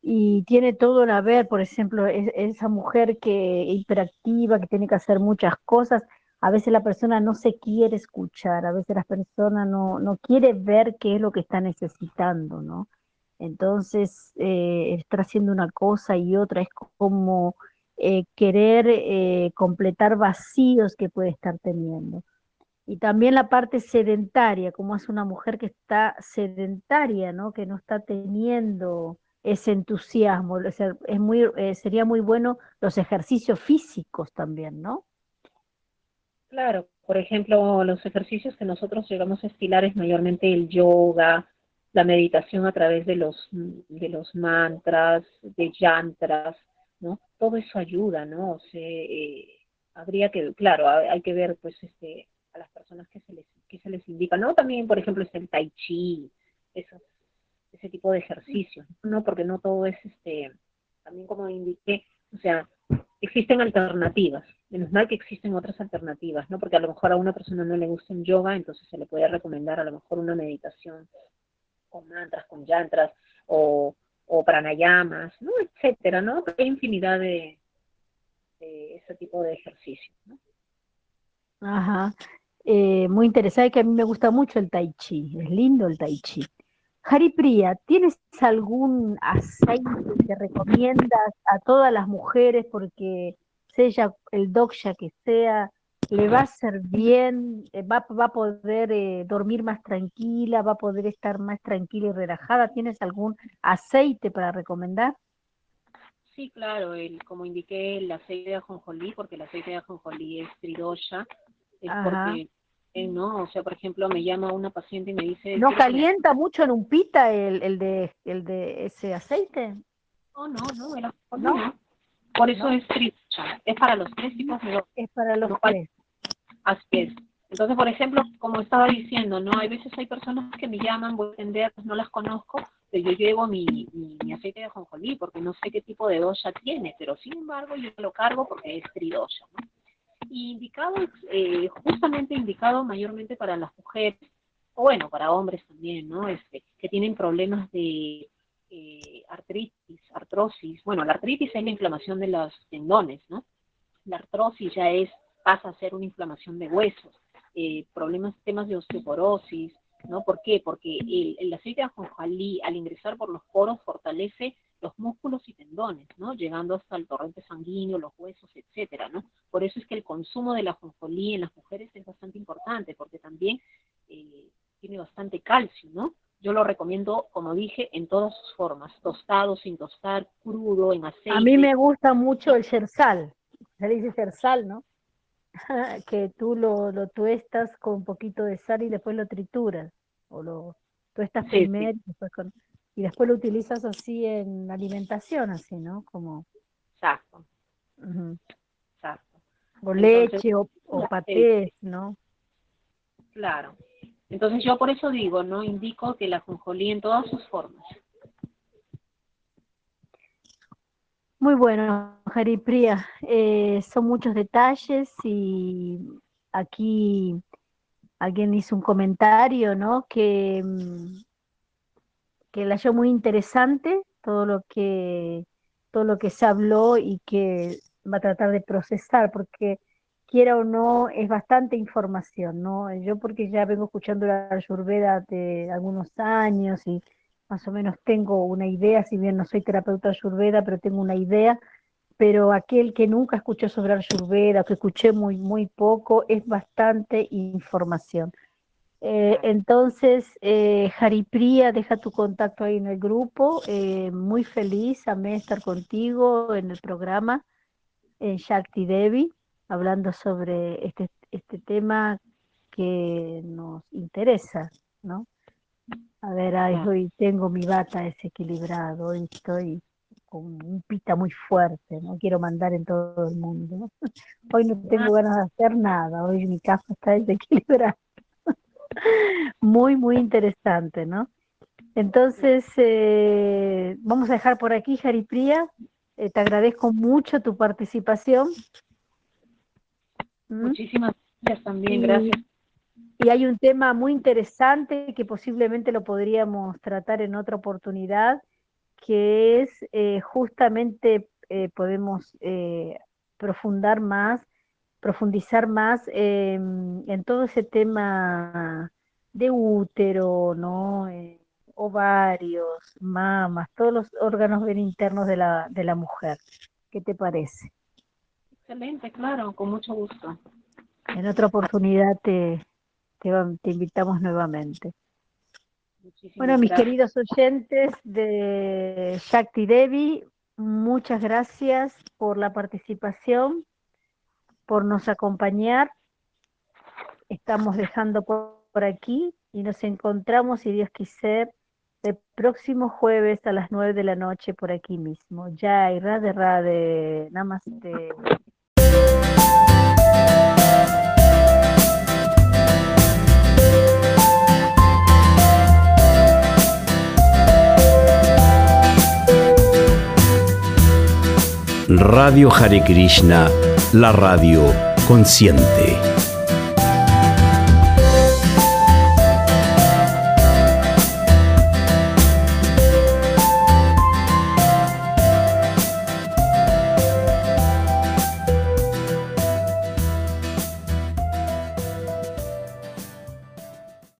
Y tiene todo a ver, por ejemplo, esa mujer que hiperactiva, que tiene que hacer muchas cosas, a veces la persona no se quiere escuchar, a veces la persona no, no quiere ver qué es lo que está necesitando, ¿no? Entonces, eh, está haciendo una cosa y otra, es como eh, querer eh, completar vacíos que puede estar teniendo. Y también la parte sedentaria, como es una mujer que está sedentaria, ¿no? que no está teniendo ese entusiasmo. Es muy, eh, sería muy bueno los ejercicios físicos también, ¿no? Claro, por ejemplo, los ejercicios que nosotros llegamos a estilar es mayormente el yoga, la meditación a través de los, de los mantras, de yantras, ¿no? Todo eso ayuda, ¿no? O sea, eh, habría que, claro, hay que ver, pues, este, las personas que se les, que se les indica, ¿no? También, por ejemplo, es el tai chi, ese tipo de ejercicios, ¿no? Porque no todo es, este, también como indiqué, o sea, existen alternativas, menos mal que existen otras alternativas, ¿no? Porque a lo mejor a una persona no le gusta el yoga, entonces se le puede recomendar a lo mejor una meditación con mantras, con yantras, o, o pranayamas, ¿no? Etcétera, ¿no? Hay infinidad de, de ese tipo de ejercicios. Ajá. Eh, muy interesante, que a mí me gusta mucho el tai chi, es lindo el tai chi. ¿tienes algún aceite que recomiendas a todas las mujeres porque sea el doksha que sea, le va a hacer bien, eh, va, va a poder eh, dormir más tranquila, va a poder estar más tranquila y relajada? ¿Tienes algún aceite para recomendar? Sí, claro, el, como indiqué, el aceite de ajonjolí, porque el aceite de ajonjolí es tridosha, es porque ¿no? O sea, por ejemplo, me llama una paciente y me dice... ¿No calienta mucho en un pita el, el, de, el de ese aceite? Oh, no, no, era, no. Por eso es es para los tres tipos de Es para los tres. Así es. Entonces, por ejemplo, como estaba diciendo, ¿no? Hay veces hay personas que me llaman, voy a entender, no las conozco, pero yo llevo mi, mi, aceite de ajonjolí porque no sé qué tipo de dosa tiene, pero sin embargo yo lo cargo porque es tridosha, ¿no? Indicado, eh, justamente indicado mayormente para las mujeres, o bueno, para hombres también, ¿no? Este, que tienen problemas de eh, artritis, artrosis. Bueno, la artritis es la inflamación de los tendones, ¿no? La artrosis ya es, pasa a ser una inflamación de huesos, eh, problemas, temas de osteoporosis, ¿no? ¿Por qué? Porque el, el aceite de ajonjolí, al ingresar por los poros, fortalece los músculos y tendones, ¿no? Llegando hasta el torrente sanguíneo, los huesos, etcétera, ¿no? Por eso es que el consumo de la ajonjolí en las mujeres es bastante importante, porque también eh, tiene bastante calcio, ¿no? Yo lo recomiendo, como dije, en todas sus formas, tostado, sin tostar, crudo, en aceite. A mí me gusta mucho el yersal, se dice yersal, ¿no? que tú lo, lo tuestas con un poquito de sal y después lo trituras, o lo tuestas primero y después con y después lo utilizas así en alimentación, así, ¿no? Como... Exacto. Exacto. O leche o, o patés, ¿no? Claro. Entonces yo por eso digo, no indico que la ajonjolí en todas sus formas. Muy bueno, Jaripriya. Eh, son muchos detalles y aquí alguien hizo un comentario, ¿no? Que, mm, que la halló muy interesante todo lo que todo lo que se habló y que va a tratar de procesar, porque quiera o no, es bastante información, ¿no? Yo porque ya vengo escuchando la Ayurveda de algunos años y más o menos tengo una idea, si bien no soy terapeuta Ayurveda, pero tengo una idea, pero aquel que nunca escuchó sobre Ayurveda, que escuché muy, muy poco, es bastante información. Eh, entonces, eh, Jaripriya, deja tu contacto ahí en el grupo. Eh, muy feliz, amé estar contigo en el programa en Shakti Devi hablando sobre este, este tema que nos interesa, ¿no? A ver, hoy tengo mi bata desequilibrado, hoy estoy con un pita muy fuerte, no quiero mandar en todo el mundo. Hoy no tengo ganas de hacer nada, hoy mi casa está desequilibrada. Muy, muy interesante, ¿no? Entonces, eh, vamos a dejar por aquí, Jaripriya. Eh, te agradezco mucho tu participación. ¿Mm? Muchísimas gracias también, gracias. Y hay un tema muy interesante que posiblemente lo podríamos tratar en otra oportunidad, que es eh, justamente eh, podemos profundar más, profundizar más en todo ese tema de útero, ¿no? ovarios, mamas, todos los órganos internos de la, de la mujer. ¿Qué te parece? Excelente, claro, con mucho gusto. En otra oportunidad te, te, invitamos nuevamente. bueno, mis queridos oyentes de Shakti Devi, muchas gracias por la participación, por nos acompañar. Estamos dejando por, aquí y nos encontramos, si Dios quiser, el próximo jueves a las nueve de la noche por aquí mismo. Ya, y rade, rade, namaste. Radio Hare Krishna, la radio consciente.